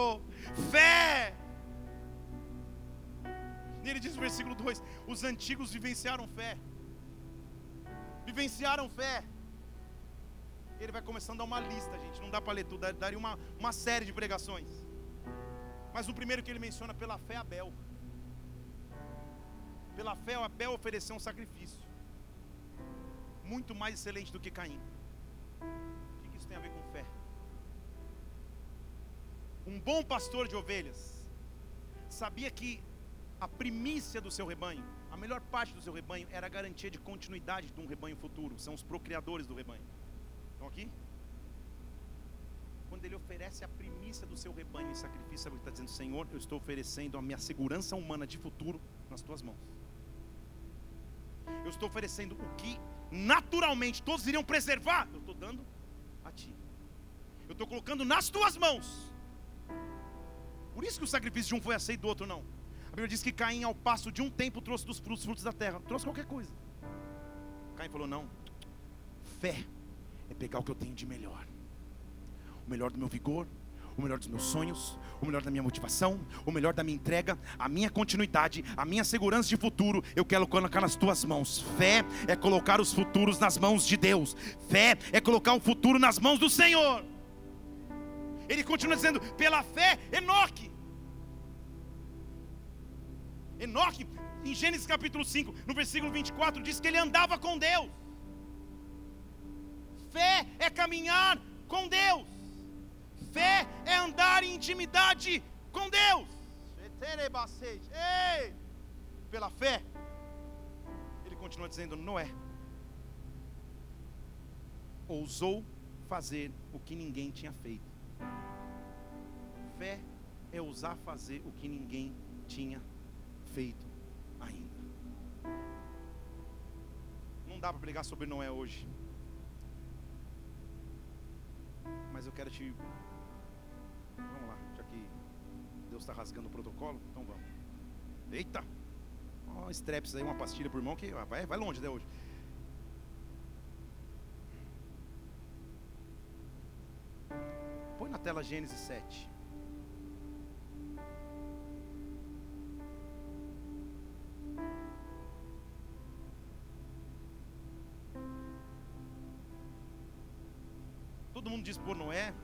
Fé! Ele diz no versículo 2: Os antigos vivenciaram fé. Vivenciaram fé. Ele vai começando a dar uma lista, gente. Não dá para ler tudo, daria uma, uma série de pregações. Mas o primeiro que ele menciona pela fé Abel. Pela fé, Abel ofereceu um sacrifício. Muito mais excelente do que Caim. O que isso tem a ver com fé? Um bom pastor de ovelhas sabia que a primícia do seu rebanho, a melhor parte do seu rebanho, era a garantia de continuidade de um rebanho futuro. São os procriadores do rebanho. Estão aqui? Quando ele oferece a primícia do seu rebanho em sacrifício, ele está dizendo: Senhor, eu estou oferecendo a minha segurança humana de futuro nas tuas mãos. Eu estou oferecendo o que naturalmente todos iriam preservar, eu estou dando a ti. Eu estou colocando nas tuas mãos. Por isso que o sacrifício de um foi aceito, do outro não. A Bíblia diz que Caim, ao passo de um tempo, trouxe dos frutos, frutos da terra. Trouxe qualquer coisa. Caim falou: não. Fé é pegar o que eu tenho de melhor. O melhor do meu vigor, o melhor dos meus sonhos, o melhor da minha motivação, o melhor da minha entrega, a minha continuidade, a minha segurança de futuro, eu quero colocar nas tuas mãos. Fé é colocar os futuros nas mãos de Deus. Fé é colocar o futuro nas mãos do Senhor. Ele continua dizendo: pela fé, Enoque. Enoque, em Gênesis capítulo 5, no versículo 24, diz que ele andava com Deus. Fé é caminhar com Deus. Fé é andar em intimidade com Deus. Ei! Pela fé, ele continua dizendo: Noé ousou fazer o que ninguém tinha feito. Fé é ousar fazer o que ninguém tinha feito ainda. Não dá para pregar sobre Noé hoje. Mas eu quero te. Vamos lá, já que Deus está rasgando o protocolo, então vamos. Eita! Ó, streps aí, uma pastilha por irmão que vai, vai longe até hoje. Põe na tela Gênesis 7. Todo mundo diz, Noé. Noé,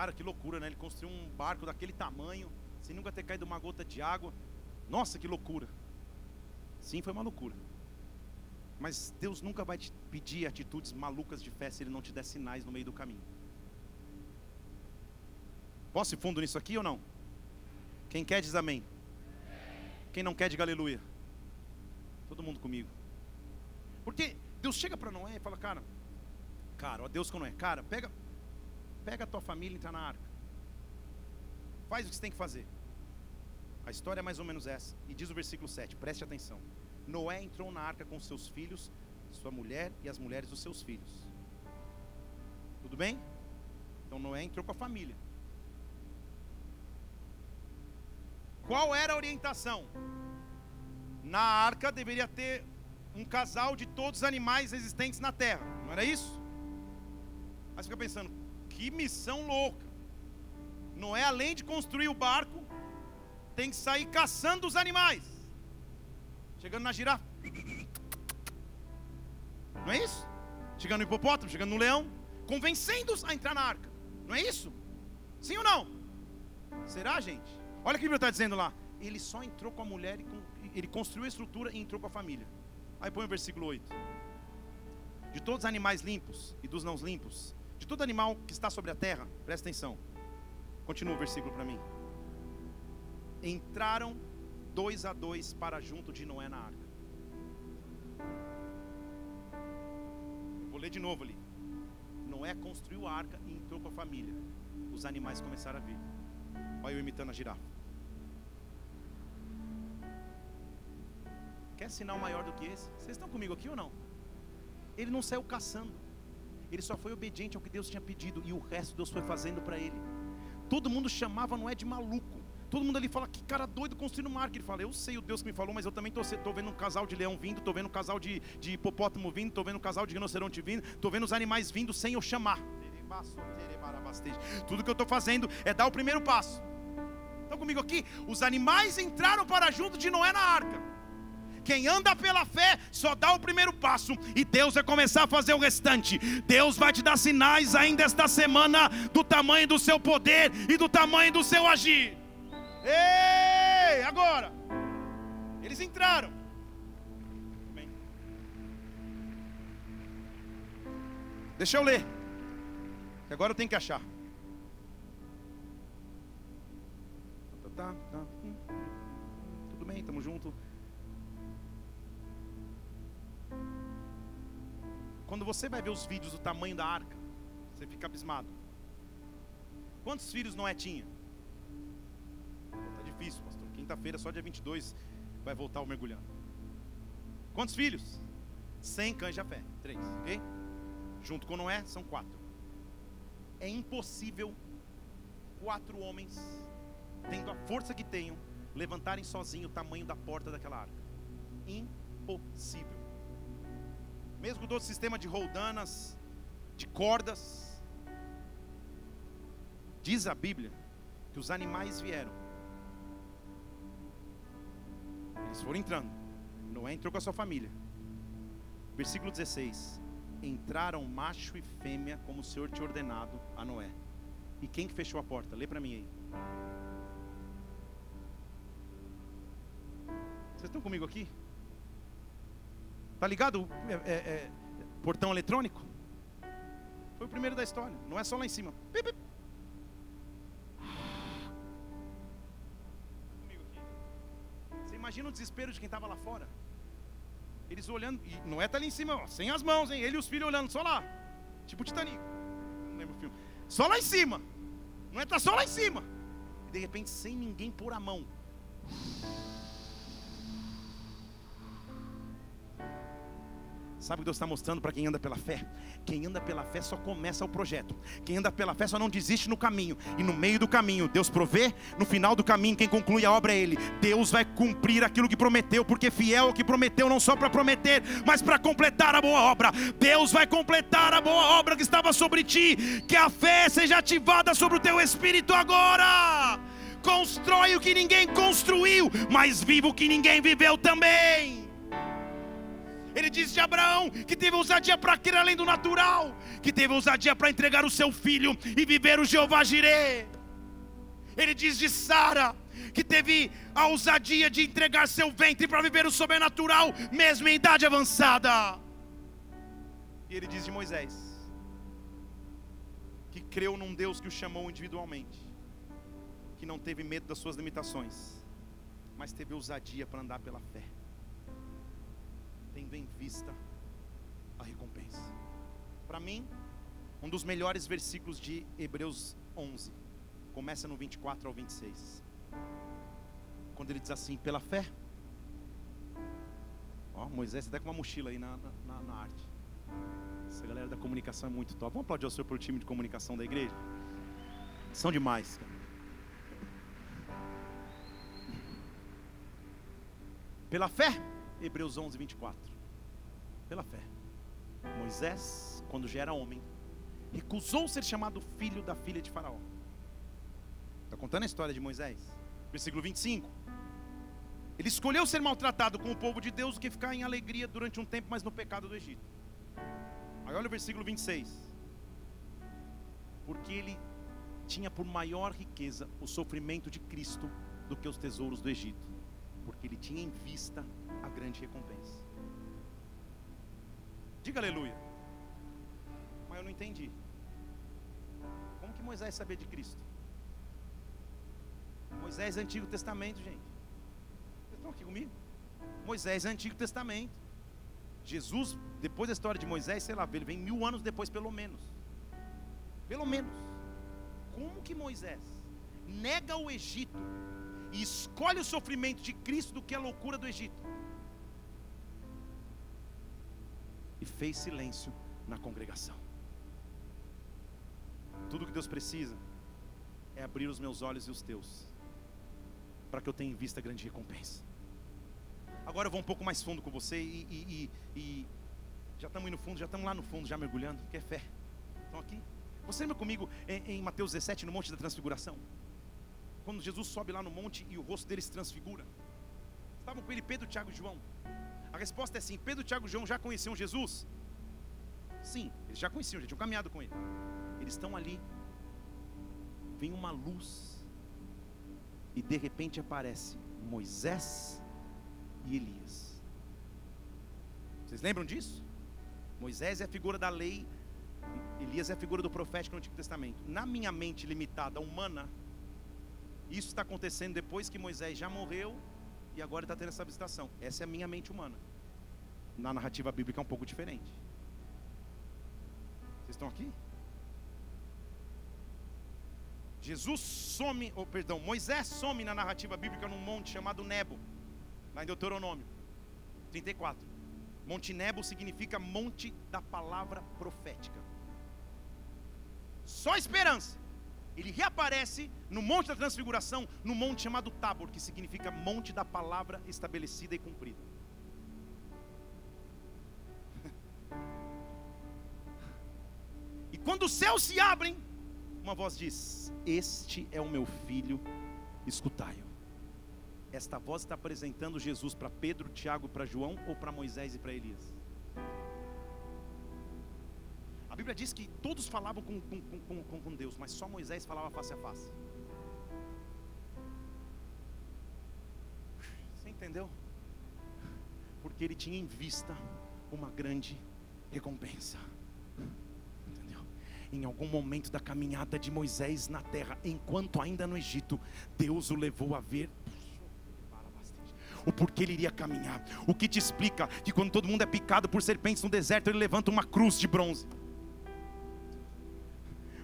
cara, que loucura, né? Ele construiu um barco daquele tamanho, sem nunca ter caído uma gota de água. Nossa, que loucura. Sim, foi uma loucura. Mas Deus nunca vai te pedir atitudes malucas de fé se Ele não te der sinais no meio do caminho. Posso ir fundo nisso aqui ou não? Quem quer diz amém. Quem não quer diga aleluia. Todo mundo comigo. Porque Deus chega para Noé e fala, cara, cara, ó Deus com Noé, cara, pega, pega a tua família e entra na arca. Faz o que você tem que fazer. A história é mais ou menos essa. E diz o versículo 7, preste atenção. Noé entrou na arca com seus filhos, sua mulher e as mulheres dos seus filhos. Tudo bem? Então Noé entrou com a família. Qual era a orientação? Na arca deveria ter um casal de todos os animais existentes na terra, não era isso? Aí você fica pensando, que missão louca. Noé, além de construir o barco, tem que sair caçando os animais. Chegando na girafa. Não é isso? Chegando no hipopótamo, chegando no leão, convencendo-os a entrar na arca. Não é isso? Sim ou não? Será, gente? Olha o que a Bíblia está dizendo lá. Ele só entrou com a mulher, e com, ele construiu a estrutura e entrou com a família. Aí põe o versículo 8. De todos os animais limpos e dos não limpos, de todo animal que está sobre a terra, presta atenção. Continua o versículo para mim. Entraram dois a dois para junto de Noé na arca. vou ler de novo ali. Noé construiu a arca e entrou com a família. Os animais começaram a vir. Olha eu imitando a girafa. Quer sinal maior do que esse? Vocês estão comigo aqui ou não? Ele não saiu caçando. Ele só foi obediente ao que Deus tinha pedido e o resto Deus foi fazendo para ele. Todo mundo chamava Noé de maluco. Todo mundo ali fala, que cara doido construindo uma arca. Ele fala, eu sei o Deus que me falou, mas eu também estou vendo um casal de leão vindo, estou vendo um casal de, de hipopótamo vindo, estou vendo um casal de rinoceronte vindo, estou vendo os animais vindo sem eu chamar. Tudo que eu estou fazendo é dar o primeiro passo. Estão comigo aqui? Os animais entraram para junto de Noé na arca. Quem anda pela fé só dá o primeiro passo e Deus vai começar a fazer o restante. Deus vai te dar sinais ainda esta semana do tamanho do seu poder e do tamanho do seu agir. Ei, agora. Eles entraram. Deixa eu ler. Que agora eu tenho que achar. Tá, tá, tá. Tudo bem, estamos juntos. Quando você vai ver os vídeos do tamanho da arca, você fica abismado. Quantos filhos Noé tinha? difícil, pastor. Quinta-feira, só dia 22, vai voltar o mergulhando. Quantos filhos? 100 cães de fé. Três, ok? Junto com Noé, são quatro. É impossível quatro homens, tendo a força que tenham, levantarem sozinho o tamanho da porta daquela arca. Impossível. Mesmo com todo o sistema de roldanas, de cordas, diz a Bíblia que os animais vieram Eles foram entrando. Noé entrou com a sua família. Versículo 16: Entraram macho e fêmea, como o Senhor tinha ordenado a Noé. E quem que fechou a porta? Lê para mim aí. Vocês estão comigo aqui? Tá ligado? É, é, é, portão eletrônico? Foi o primeiro da história. Não é só lá em cima. Pip, pip. Você imagina o desespero de quem estava lá fora? Eles olhando, e não é tá ali em cima, ó, sem as mãos, hein? Ele e os filhos olhando só lá. Tipo Titanic. Não lembro o filme. Só lá em cima. Não é tá só lá em cima. E de repente, sem ninguém pôr a mão. Sabe o que Deus está mostrando para quem anda pela fé? Quem anda pela fé só começa o projeto. Quem anda pela fé só não desiste no caminho. E no meio do caminho, Deus provê. No final do caminho, quem conclui a obra é Ele. Deus vai cumprir aquilo que prometeu, porque fiel é o que prometeu, não só para prometer, mas para completar a boa obra. Deus vai completar a boa obra que estava sobre ti. Que a fé seja ativada sobre o teu espírito agora. Constrói o que ninguém construiu, mas viva o que ninguém viveu também. Ele diz de Abraão que teve ousadia para crer além do natural, que teve ousadia para entregar o seu filho e viver o Jeová Jireh. Ele diz de Sara que teve a ousadia de entregar seu ventre para viver o sobrenatural, mesmo em idade avançada. E ele diz de Moisés que creu num Deus que o chamou individualmente, que não teve medo das suas limitações, mas teve ousadia para andar pela fé tendo em vista a recompensa. Para mim, um dos melhores versículos de Hebreus 11, começa no 24 ao 26. Quando ele diz assim: pela fé. Ó, Moisés até com uma mochila aí na, na, na arte. Essa galera da comunicação é muito top. Vamos aplaudir o senhor pelo time de comunicação da igreja? São demais, cara. Pela fé, Hebreus 11, 24 pela fé. Moisés, quando já era homem, recusou ser chamado filho da filha de Faraó. Está contando a história de Moisés. Versículo 25. Ele escolheu ser maltratado com o povo de Deus do que ficar em alegria durante um tempo, mas no pecado do Egito. Aí olha o versículo 26. Porque ele tinha por maior riqueza o sofrimento de Cristo do que os tesouros do Egito. Porque ele tinha em vista a grande recompensa. Diga aleluia. Mas eu não entendi. Como que Moisés sabia de Cristo? Moisés é Antigo Testamento, gente. Vocês estão aqui comigo? Moisés é Antigo Testamento. Jesus, depois da história de Moisés, sei lá, ele vem mil anos depois, pelo menos. Pelo menos. Como que Moisés nega o Egito e escolhe o sofrimento de Cristo do que a loucura do Egito? E fez silêncio na congregação. Tudo que Deus precisa é abrir os meus olhos e os teus, para que eu tenha em vista a grande recompensa. Agora eu vou um pouco mais fundo com você e, e, e, e já estamos indo fundo, já estamos lá no fundo, já mergulhando, que é fé. Estão aqui? Você lembra comigo em, em Mateus 17, no Monte da Transfiguração? Quando Jesus sobe lá no monte e o rosto dele se transfigura. Estavam com ele Pedro, Tiago e João. A resposta é sim. Pedro, Tiago e João já conheciam Jesus? Sim, eles já conheciam, já tinham caminhado com ele. Eles estão ali. Vem uma luz. E de repente aparece Moisés e Elias. Vocês lembram disso? Moisés é a figura da lei, Elias é a figura do profético no Antigo Testamento. Na minha mente limitada, humana, isso está acontecendo depois que Moisés já morreu e agora está tendo essa visitação. Essa é a minha mente humana. Na narrativa bíblica é um pouco diferente. Vocês estão aqui? Jesus some, ou oh, perdão, Moisés some na narrativa bíblica num monte chamado Nebo, lá em Deuteronômio 34. Monte Nebo significa monte da palavra profética. Só esperança ele reaparece no Monte da Transfiguração, no monte chamado Tabor, que significa monte da palavra estabelecida e cumprida. E quando os céus se abrem, uma voz diz: Este é o meu filho, escutai-o. Esta voz está apresentando Jesus para Pedro, Tiago, para João ou para Moisés e para Elias? Bíblia diz que todos falavam com, com, com, com Deus, mas só Moisés falava face a face. Você entendeu? Porque ele tinha em vista uma grande recompensa. Entendeu? Em algum momento da caminhada de Moisés na terra, enquanto ainda no Egito, Deus o levou a ver o porquê ele iria caminhar. O que te explica que quando todo mundo é picado por serpentes no deserto, ele levanta uma cruz de bronze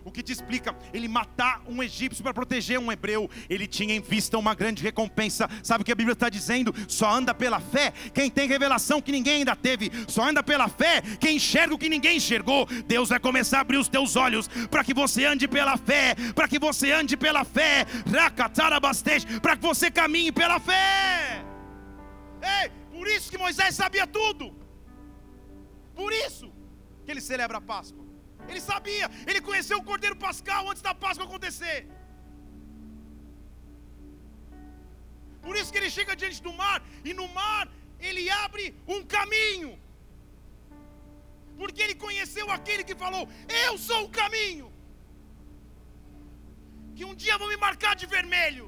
o que te explica ele matar um egípcio para proteger um hebreu. Ele tinha em vista uma grande recompensa. Sabe o que a Bíblia está dizendo? Só anda pela fé quem tem revelação que ninguém ainda teve. Só anda pela fé quem enxerga o que ninguém enxergou. Deus vai começar a abrir os teus olhos para que você ande pela fé, para que você ande pela fé, para que você caminhe pela fé. Ei, por isso que Moisés sabia tudo. Por isso que ele celebra a Páscoa. Ele sabia, ele conheceu o Cordeiro Pascal antes da Páscoa acontecer. Por isso que ele chega diante do mar, e no mar ele abre um caminho. Porque ele conheceu aquele que falou: Eu sou o caminho. Que um dia vão me marcar de vermelho.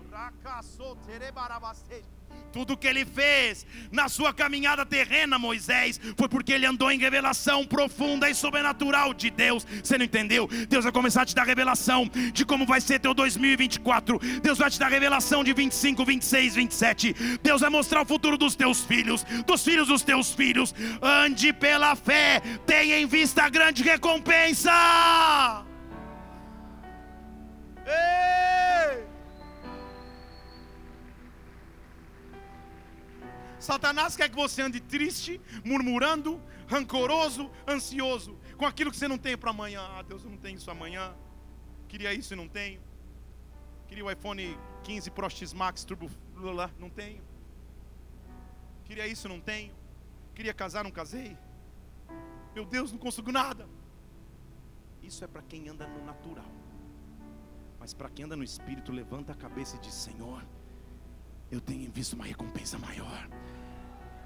Tudo que ele fez na sua caminhada terrena, Moisés, foi porque ele andou em revelação profunda e sobrenatural de Deus. Você não entendeu? Deus vai começar a te dar revelação de como vai ser teu 2024. Deus vai te dar revelação de 25, 26, 27. Deus vai mostrar o futuro dos teus filhos, dos filhos dos teus filhos. Ande pela fé, tenha em vista a grande recompensa. Ei! Satanás quer que você ande triste, murmurando, rancoroso, ansioso, com aquilo que você não tem para amanhã. Ah, Deus, eu não tenho isso amanhã. Queria isso e não tenho. Queria o iPhone 15 Pro X Max Turbo, não tenho. Queria isso e não tenho. Queria casar, não casei. Meu Deus, não consigo nada. Isso é para quem anda no natural. Mas para quem anda no espírito, levanta a cabeça e diz: Senhor, eu tenho visto uma recompensa maior.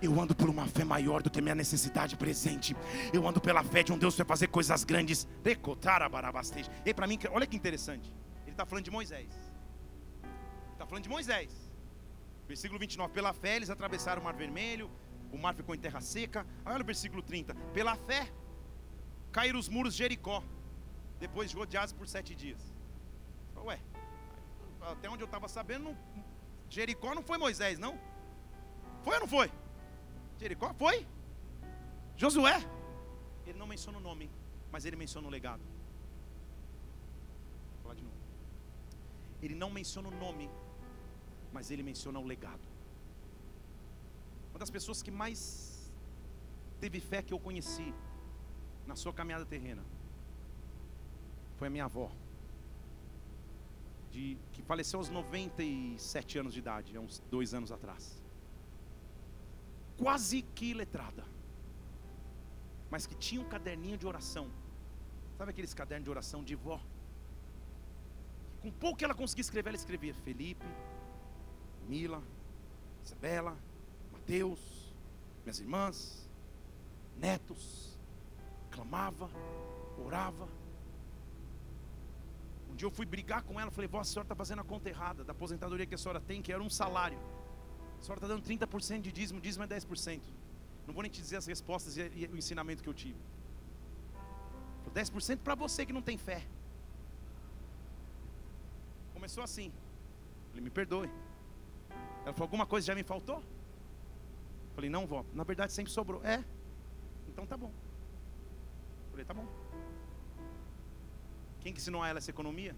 Eu ando por uma fé maior do que minha necessidade presente. Eu ando pela fé de um Deus que vai fazer coisas grandes. E para mim, olha que interessante. Ele está falando de Moisés. Está falando de Moisés. Versículo 29. Pela fé eles atravessaram o mar vermelho. O mar ficou em terra seca. Olha o versículo 30. Pela fé caíram os muros de Jericó. Depois de rodeados por sete dias. Ué, até onde eu estava sabendo, Jericó não foi Moisés, não? Foi ou não foi? Jericó foi. Josué. Ele não menciona o nome, mas ele menciona o legado. Vou falar de novo. Ele não menciona o nome, mas ele menciona o legado. Uma das pessoas que mais teve fé que eu conheci na sua caminhada terrena foi a minha avó de, que faleceu aos 97 anos de idade, há uns dois anos atrás. Quase que letrada, mas que tinha um caderninho de oração. Sabe aqueles cadernos de oração de vó? Com pouco que ela conseguia escrever, ela escrevia Felipe, Mila, Isabela, Mateus, minhas irmãs, netos, clamava, orava um dia eu fui brigar com ela, falei, vó, a senhora está fazendo a conta errada da aposentadoria que a senhora tem, que era um salário. A senhora está dando 30% de dízimo, dízimo é 10%. Não vou nem te dizer as respostas e, o ensinamento que eu tive. 10% para você que não tem fé. Começou assim. Falei, me perdoe. Ela falou, alguma coisa já me faltou? Falei, não, vó, na verdade sempre sobrou. É? Então tá bom. Falei, tá bom. Quem que ensinou a ela essa economia?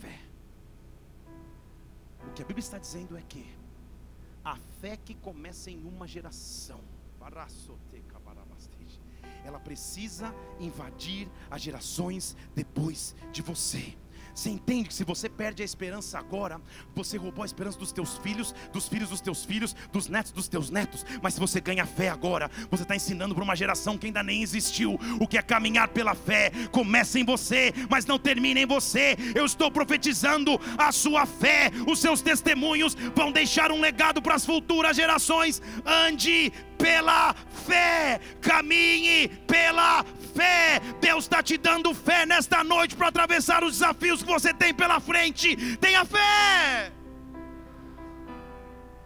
Fé. O que a Bíblia está dizendo é que a fé que começa em uma geração, ela precisa invadir as gerações depois de você. Você entende que se você perde a esperança agora, você roubou a esperança dos teus filhos, dos filhos dos teus filhos, dos netos dos teus netos. Mas se você ganha fé agora, você está ensinando para uma geração que ainda nem existiu o que é caminhar pela fé. Começa em você, mas não termina em você. Eu estou profetizando a sua fé, os seus testemunhos vão deixar um legado para as futuras gerações. Ande pela fé, caminhe pela fé. Deus está te dando fé nesta noite para atravessar os desafios que você tem pela frente. Tenha fé.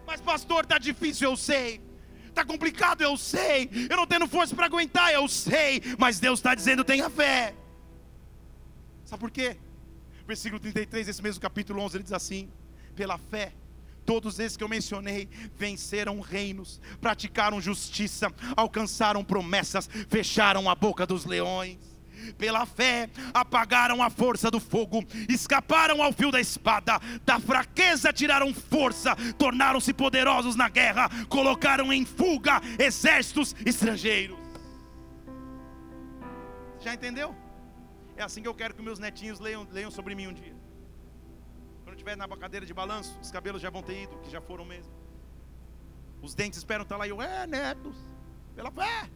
Mas, pastor, está difícil, eu sei. Está complicado, eu sei. Eu não tenho força para aguentar, eu sei. Mas Deus está dizendo: tenha fé. Sabe por quê? Versículo 33, esse mesmo capítulo 11, ele diz assim: pela fé Todos esses que eu mencionei venceram reinos, praticaram justiça, alcançaram promessas, fecharam a boca dos leões pela fé, apagaram a força do fogo, escaparam ao fio da espada, da fraqueza tiraram força, tornaram-se poderosos na guerra, colocaram em fuga exércitos estrangeiros. Já entendeu? É assim que eu quero que meus netinhos leiam, leiam sobre mim um dia. Estiver na cadeira de balanço, os cabelos já vão ter ido, que já foram mesmo. Os dentes esperam estar lá e eu, é, netos, pela fé.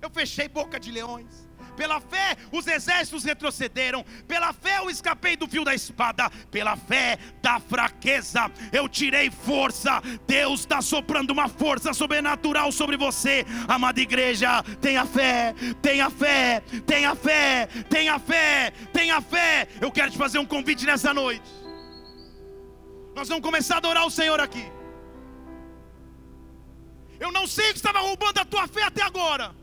Eu fechei boca de leões. Pela fé, os exércitos retrocederam. Pela fé, eu escapei do fio da espada. Pela fé da fraqueza, eu tirei força. Deus está soprando uma força sobrenatural sobre você, amada igreja. Tenha fé, tenha fé, tenha fé, tenha fé, tenha fé. Eu quero te fazer um convite nessa noite. Nós vamos começar a adorar o Senhor aqui. Eu não sei o que estava roubando a tua fé até agora.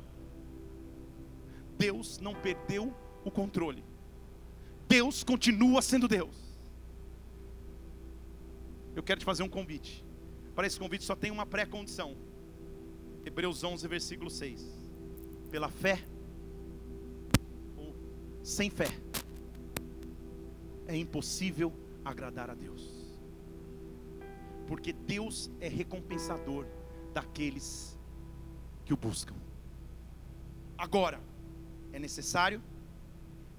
Deus não perdeu o controle. Deus continua sendo Deus. Eu quero te fazer um convite. Para esse convite só tem uma pré-condição. Hebreus 11, versículo 6. Pela fé, ou sem fé, é impossível agradar a Deus. Porque Deus é recompensador daqueles que o buscam. Agora, é necessário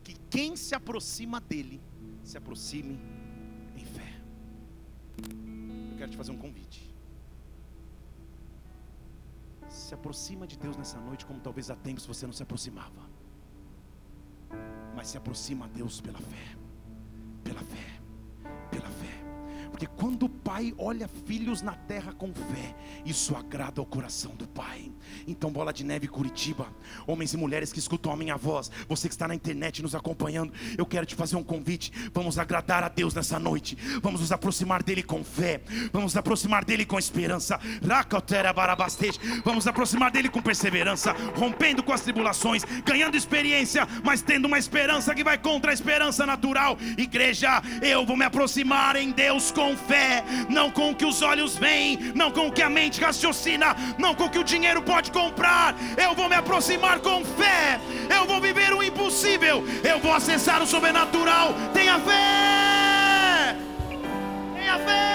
que quem se aproxima dele se aproxime em fé. Eu quero te fazer um convite. Se aproxima de Deus nessa noite, como talvez há tempos você não se aproximava. Mas se aproxima a Deus pela fé. Pela fé. Porque quando o pai olha filhos na terra com fé, isso agrada ao coração do pai. Então, bola de neve Curitiba, homens e mulheres que escutam a minha voz, você que está na internet nos acompanhando, eu quero te fazer um convite. Vamos agradar a Deus nessa noite. Vamos nos aproximar dele com fé. Vamos nos aproximar dele com esperança. Vamos nos aproximar dele com perseverança, rompendo com as tribulações, ganhando experiência, mas tendo uma esperança que vai contra a esperança natural. Igreja, eu vou me aproximar em Deus com fé, não com o que os olhos veem, não com o que a mente raciocina, não com o que o dinheiro pode comprar. Eu vou me aproximar com fé, eu vou viver o impossível, eu vou acessar o sobrenatural. Tenha fé, tenha fé.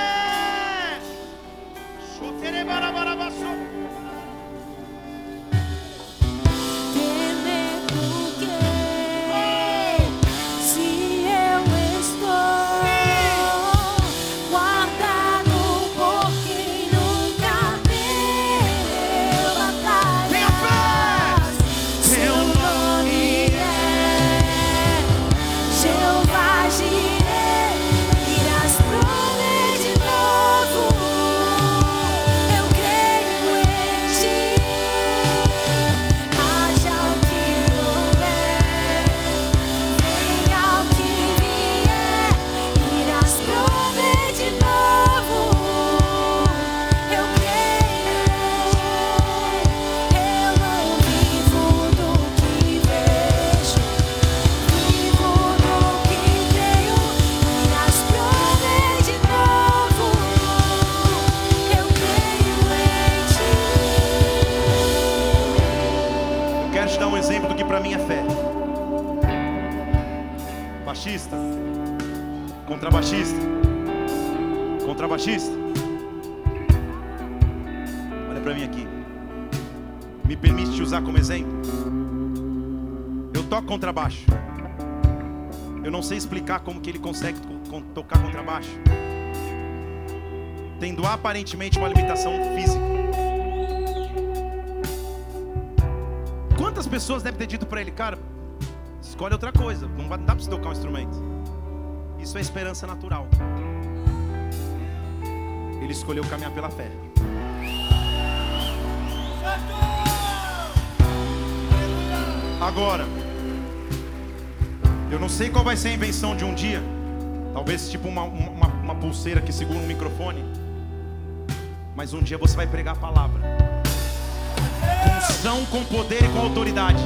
Contrabaixista. Contrabaixista. Olha para mim aqui. Me permite te usar como exemplo? Eu toco contrabaixo. Eu não sei explicar como que ele consegue tocar contrabaixo. Tendo aparentemente uma limitação física. Quantas pessoas devem ter dito para ele, cara, escolhe outra coisa, não dá para você tocar um instrumento. Isso é esperança natural. Ele escolheu caminhar pela fé. Agora, eu não sei qual vai ser a invenção de um dia. Talvez tipo uma, uma, uma pulseira que segura um microfone. Mas um dia você vai pregar a palavra. Função com poder e com autoridade.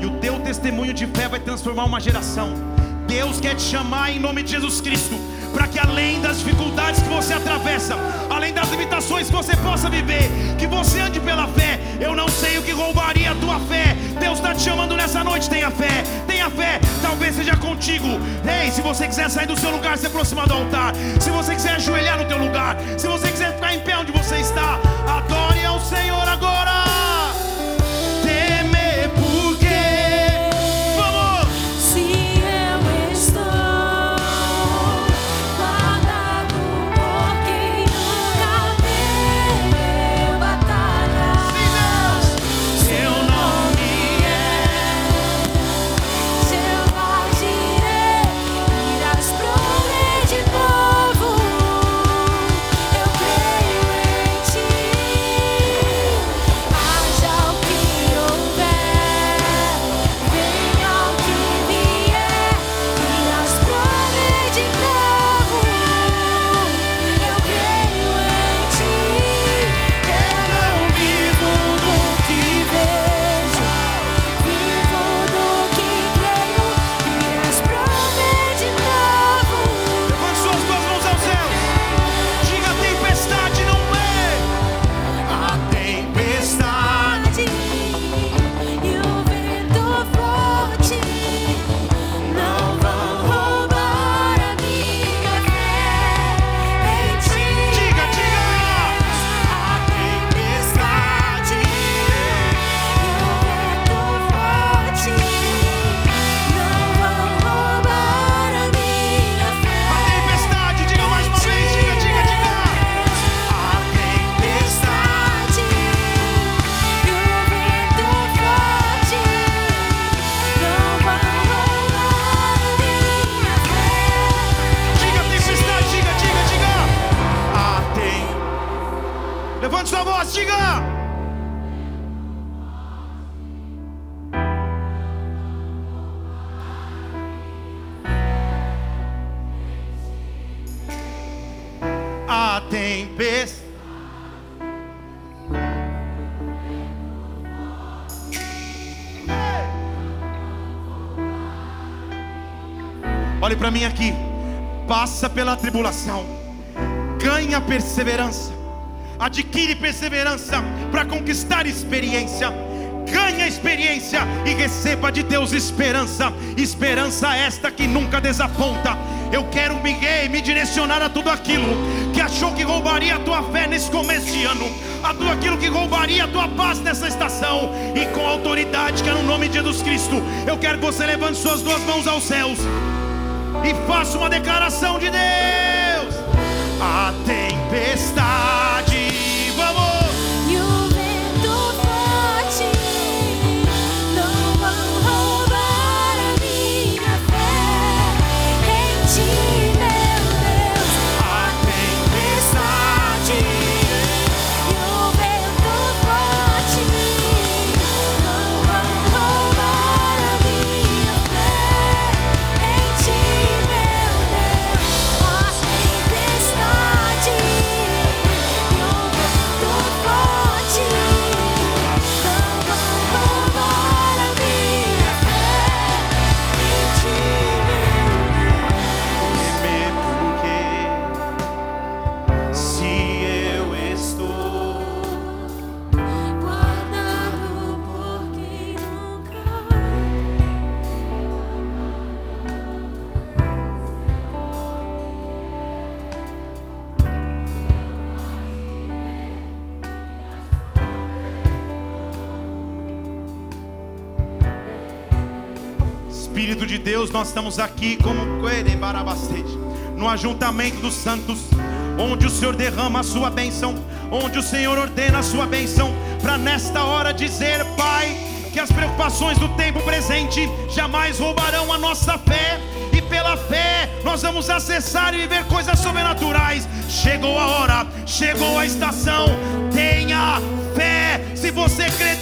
E o teu testemunho de fé vai transformar uma geração. Deus quer te chamar em nome de Jesus Cristo para que além das dificuldades que você atravessa, além das limitações que você possa viver, que você ande pela fé. Eu não sei o que roubaria a tua fé. Deus está te chamando nessa noite. Tenha fé, tenha fé. Talvez seja contigo. Ei, se você quiser sair do seu lugar, se aproximar do altar. Se você quiser ajoelhar no teu lugar. Se você quiser ficar em pé onde você está, adore ao Senhor agora. Pela tribulação, ganha perseverança, adquire perseverança para conquistar experiência. Ganha experiência e receba de Deus esperança, esperança esta que nunca desaponta. Eu quero me, me direcionar a tudo aquilo que achou que roubaria a tua fé nesse começo de ano, a tudo aquilo que roubaria a tua paz nessa estação, e com autoridade que é no nome de Jesus Cristo, eu quero que você levante suas duas mãos aos céus e faça uma declaração de Deus. A tempestade nós estamos aqui como no ajuntamento dos santos, onde o Senhor derrama a sua bênção, onde o Senhor ordena a sua bênção, para nesta hora dizer, Pai, que as preocupações do tempo presente jamais roubarão a nossa fé, e pela fé nós vamos acessar e viver coisas sobrenaturais. Chegou a hora, chegou a estação, tenha fé. Se você crê,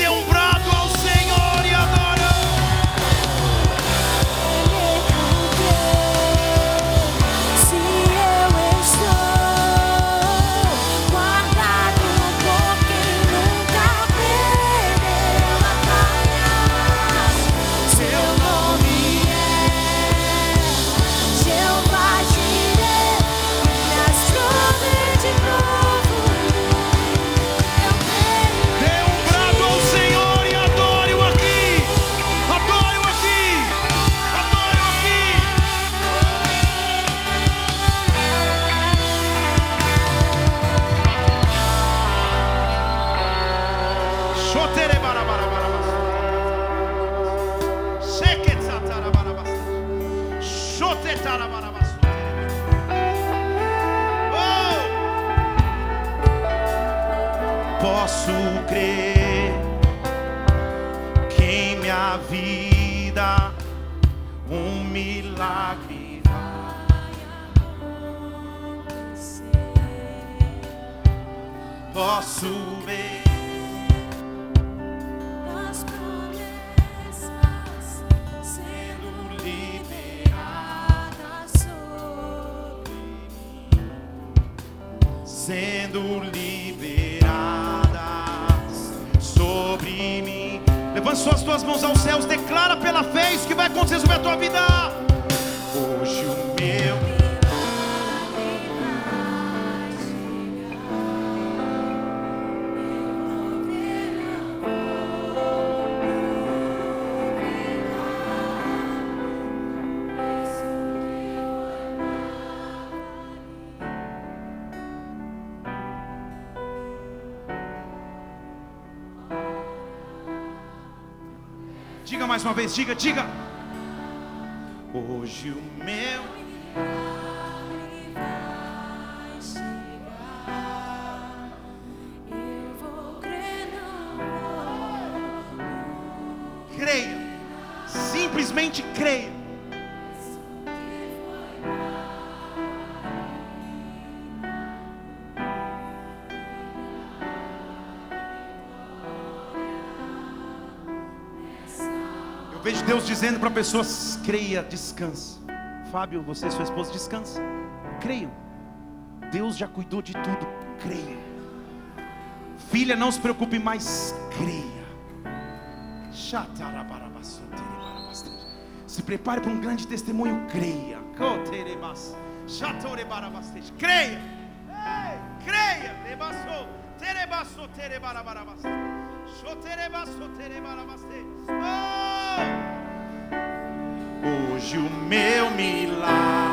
mais uma vez, diga, diga. Hoje o meu Deus dizendo para pessoas: creia, descanse. Fábio, você e sua esposa, descansa. Creiam. Deus já cuidou de tudo. Creia. Filha, não se preocupe mais. Creia. Se prepare para um grande testemunho, creia. Creia. Ei, Creia. Terebasso. Oh! Hoje o meu milagre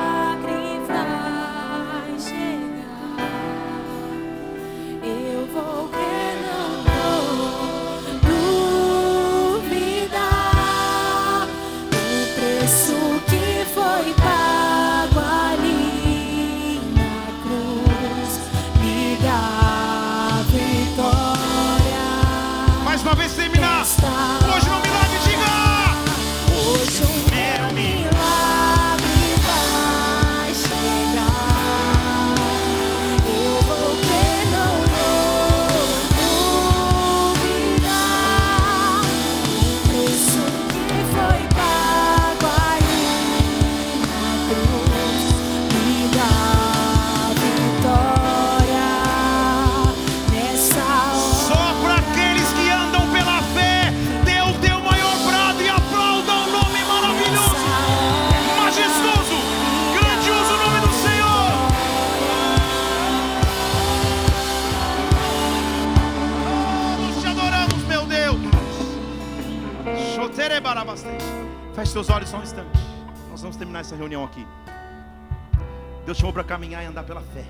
para caminhar e andar pela fé.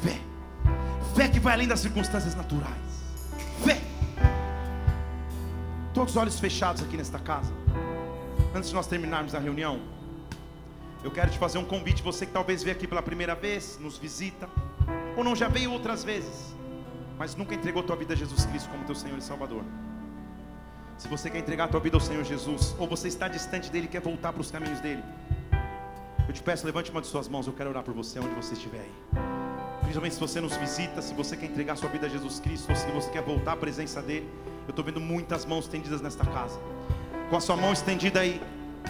Fé. Fé que vai além das circunstâncias naturais. Fé. Todos os olhos fechados aqui nesta casa. Antes de nós terminarmos a reunião, eu quero te fazer um convite. Você que talvez veio aqui pela primeira vez, nos visita, ou não já veio outras vezes, mas nunca entregou tua vida a Jesus Cristo como teu Senhor e Salvador. Se você quer entregar a tua vida ao Senhor Jesus, ou você está distante dele e quer voltar para os caminhos dele, eu te peço, levante uma de suas mãos, eu quero orar por você onde você estiver aí. Principalmente se você nos visita, se você quer entregar sua vida a Jesus Cristo, ou se você quer voltar à presença dele. Eu estou vendo muitas mãos estendidas nesta casa. Com a sua mão estendida aí,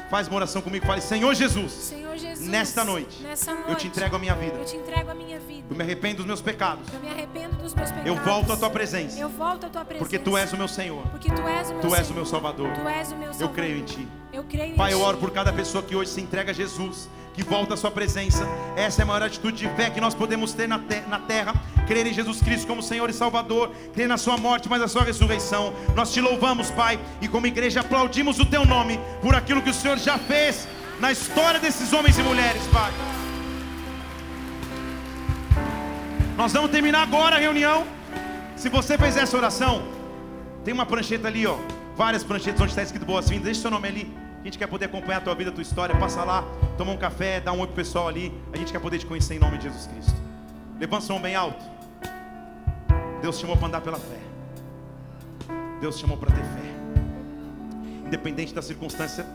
faz uma oração comigo, fale: Senhor Jesus, Senhor Jesus, Nesta noite, nessa eu te noite, entrego a minha vida. Eu te entrego a minha vida. Eu me arrependo dos meus pecados. Eu me arrependo dos meus pecados. Eu volto à tua presença. Eu volto à tua presença. Porque tu és o meu Senhor. Porque tu és o meu Tu és o meu Salvador. Tu és o meu Eu Salvador. creio em ti. Eu creio em Pai, eu oro por cada pessoa que hoje se entrega a Jesus, que volta à sua presença. Essa é a maior atitude de fé que nós podemos ter na, te- na terra. Crer em Jesus Cristo como Senhor e Salvador, crer na sua morte, mas na sua ressurreição. Nós te louvamos, Pai, e como igreja aplaudimos o teu nome por aquilo que o Senhor já fez na história desses homens e mulheres, Pai. Nós vamos terminar agora a reunião. Se você fez essa oração, tem uma prancheta ali, ó. várias pranchetas onde está escrito boas-vindas. Deixa seu nome ali. A gente quer poder acompanhar a tua vida, a tua história. Passa lá, toma um café, dá um oi pro pessoal ali. A gente quer poder te conhecer em nome de Jesus Cristo. Levanta o som bem alto. Deus te chamou para andar pela fé. Deus te chamou para ter fé. Independente da circunstância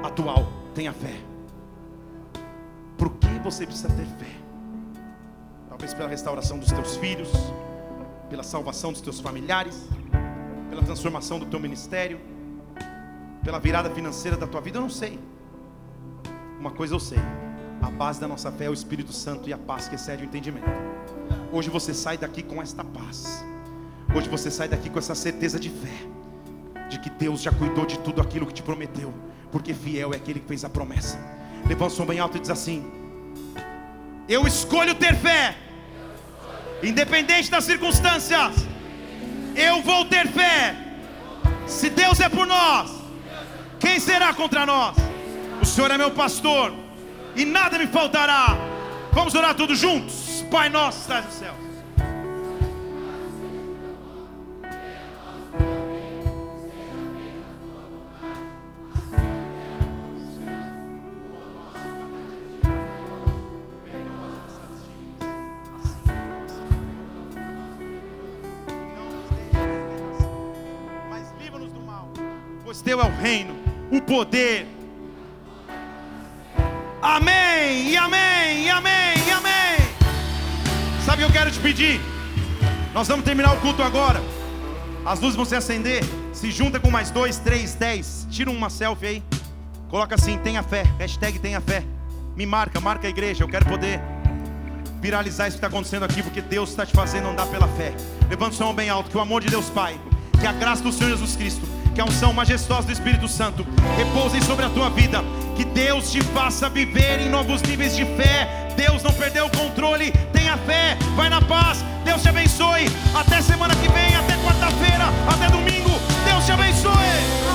atual, tenha fé. Por que você precisa ter fé? Pela restauração dos teus filhos, pela salvação dos teus familiares, pela transformação do teu ministério, pela virada financeira da tua vida, eu não sei. Uma coisa eu sei: a base da nossa fé é o Espírito Santo e a paz que excede o entendimento. Hoje você sai daqui com esta paz. Hoje você sai daqui com essa certeza de fé, de que Deus já cuidou de tudo aquilo que te prometeu, porque fiel é aquele que fez a promessa. Levanta o som bem alto e diz assim: Eu escolho ter fé, independente das circunstâncias. Eu vou ter fé. Se Deus é por nós, quem será contra nós? O Senhor é meu pastor e nada me faltará. Vamos orar todos juntos. Pai nosso, que estás no céu. Pois teu é o reino, o poder. Amém, e amém, e amém, e amém. Sabe o que eu quero te pedir? Nós vamos terminar o culto agora. As luzes vão se acender. Se junta com mais dois, três, dez. Tira uma selfie aí. Coloca assim, tenha fé. Hashtag tenha fé. Me marca, marca a igreja. Eu quero poder viralizar isso que está acontecendo aqui, porque Deus está te fazendo andar pela fé. Levanta o som bem alto, que o amor de Deus Pai, que a graça do Senhor Jesus Cristo, que a unção majestosa do Espírito Santo repouse sobre a tua vida, que Deus te faça viver em novos níveis de fé. Deus não perdeu o controle, tenha fé, vai na paz, Deus te abençoe. Até semana que vem, até quarta-feira, até domingo, Deus te abençoe.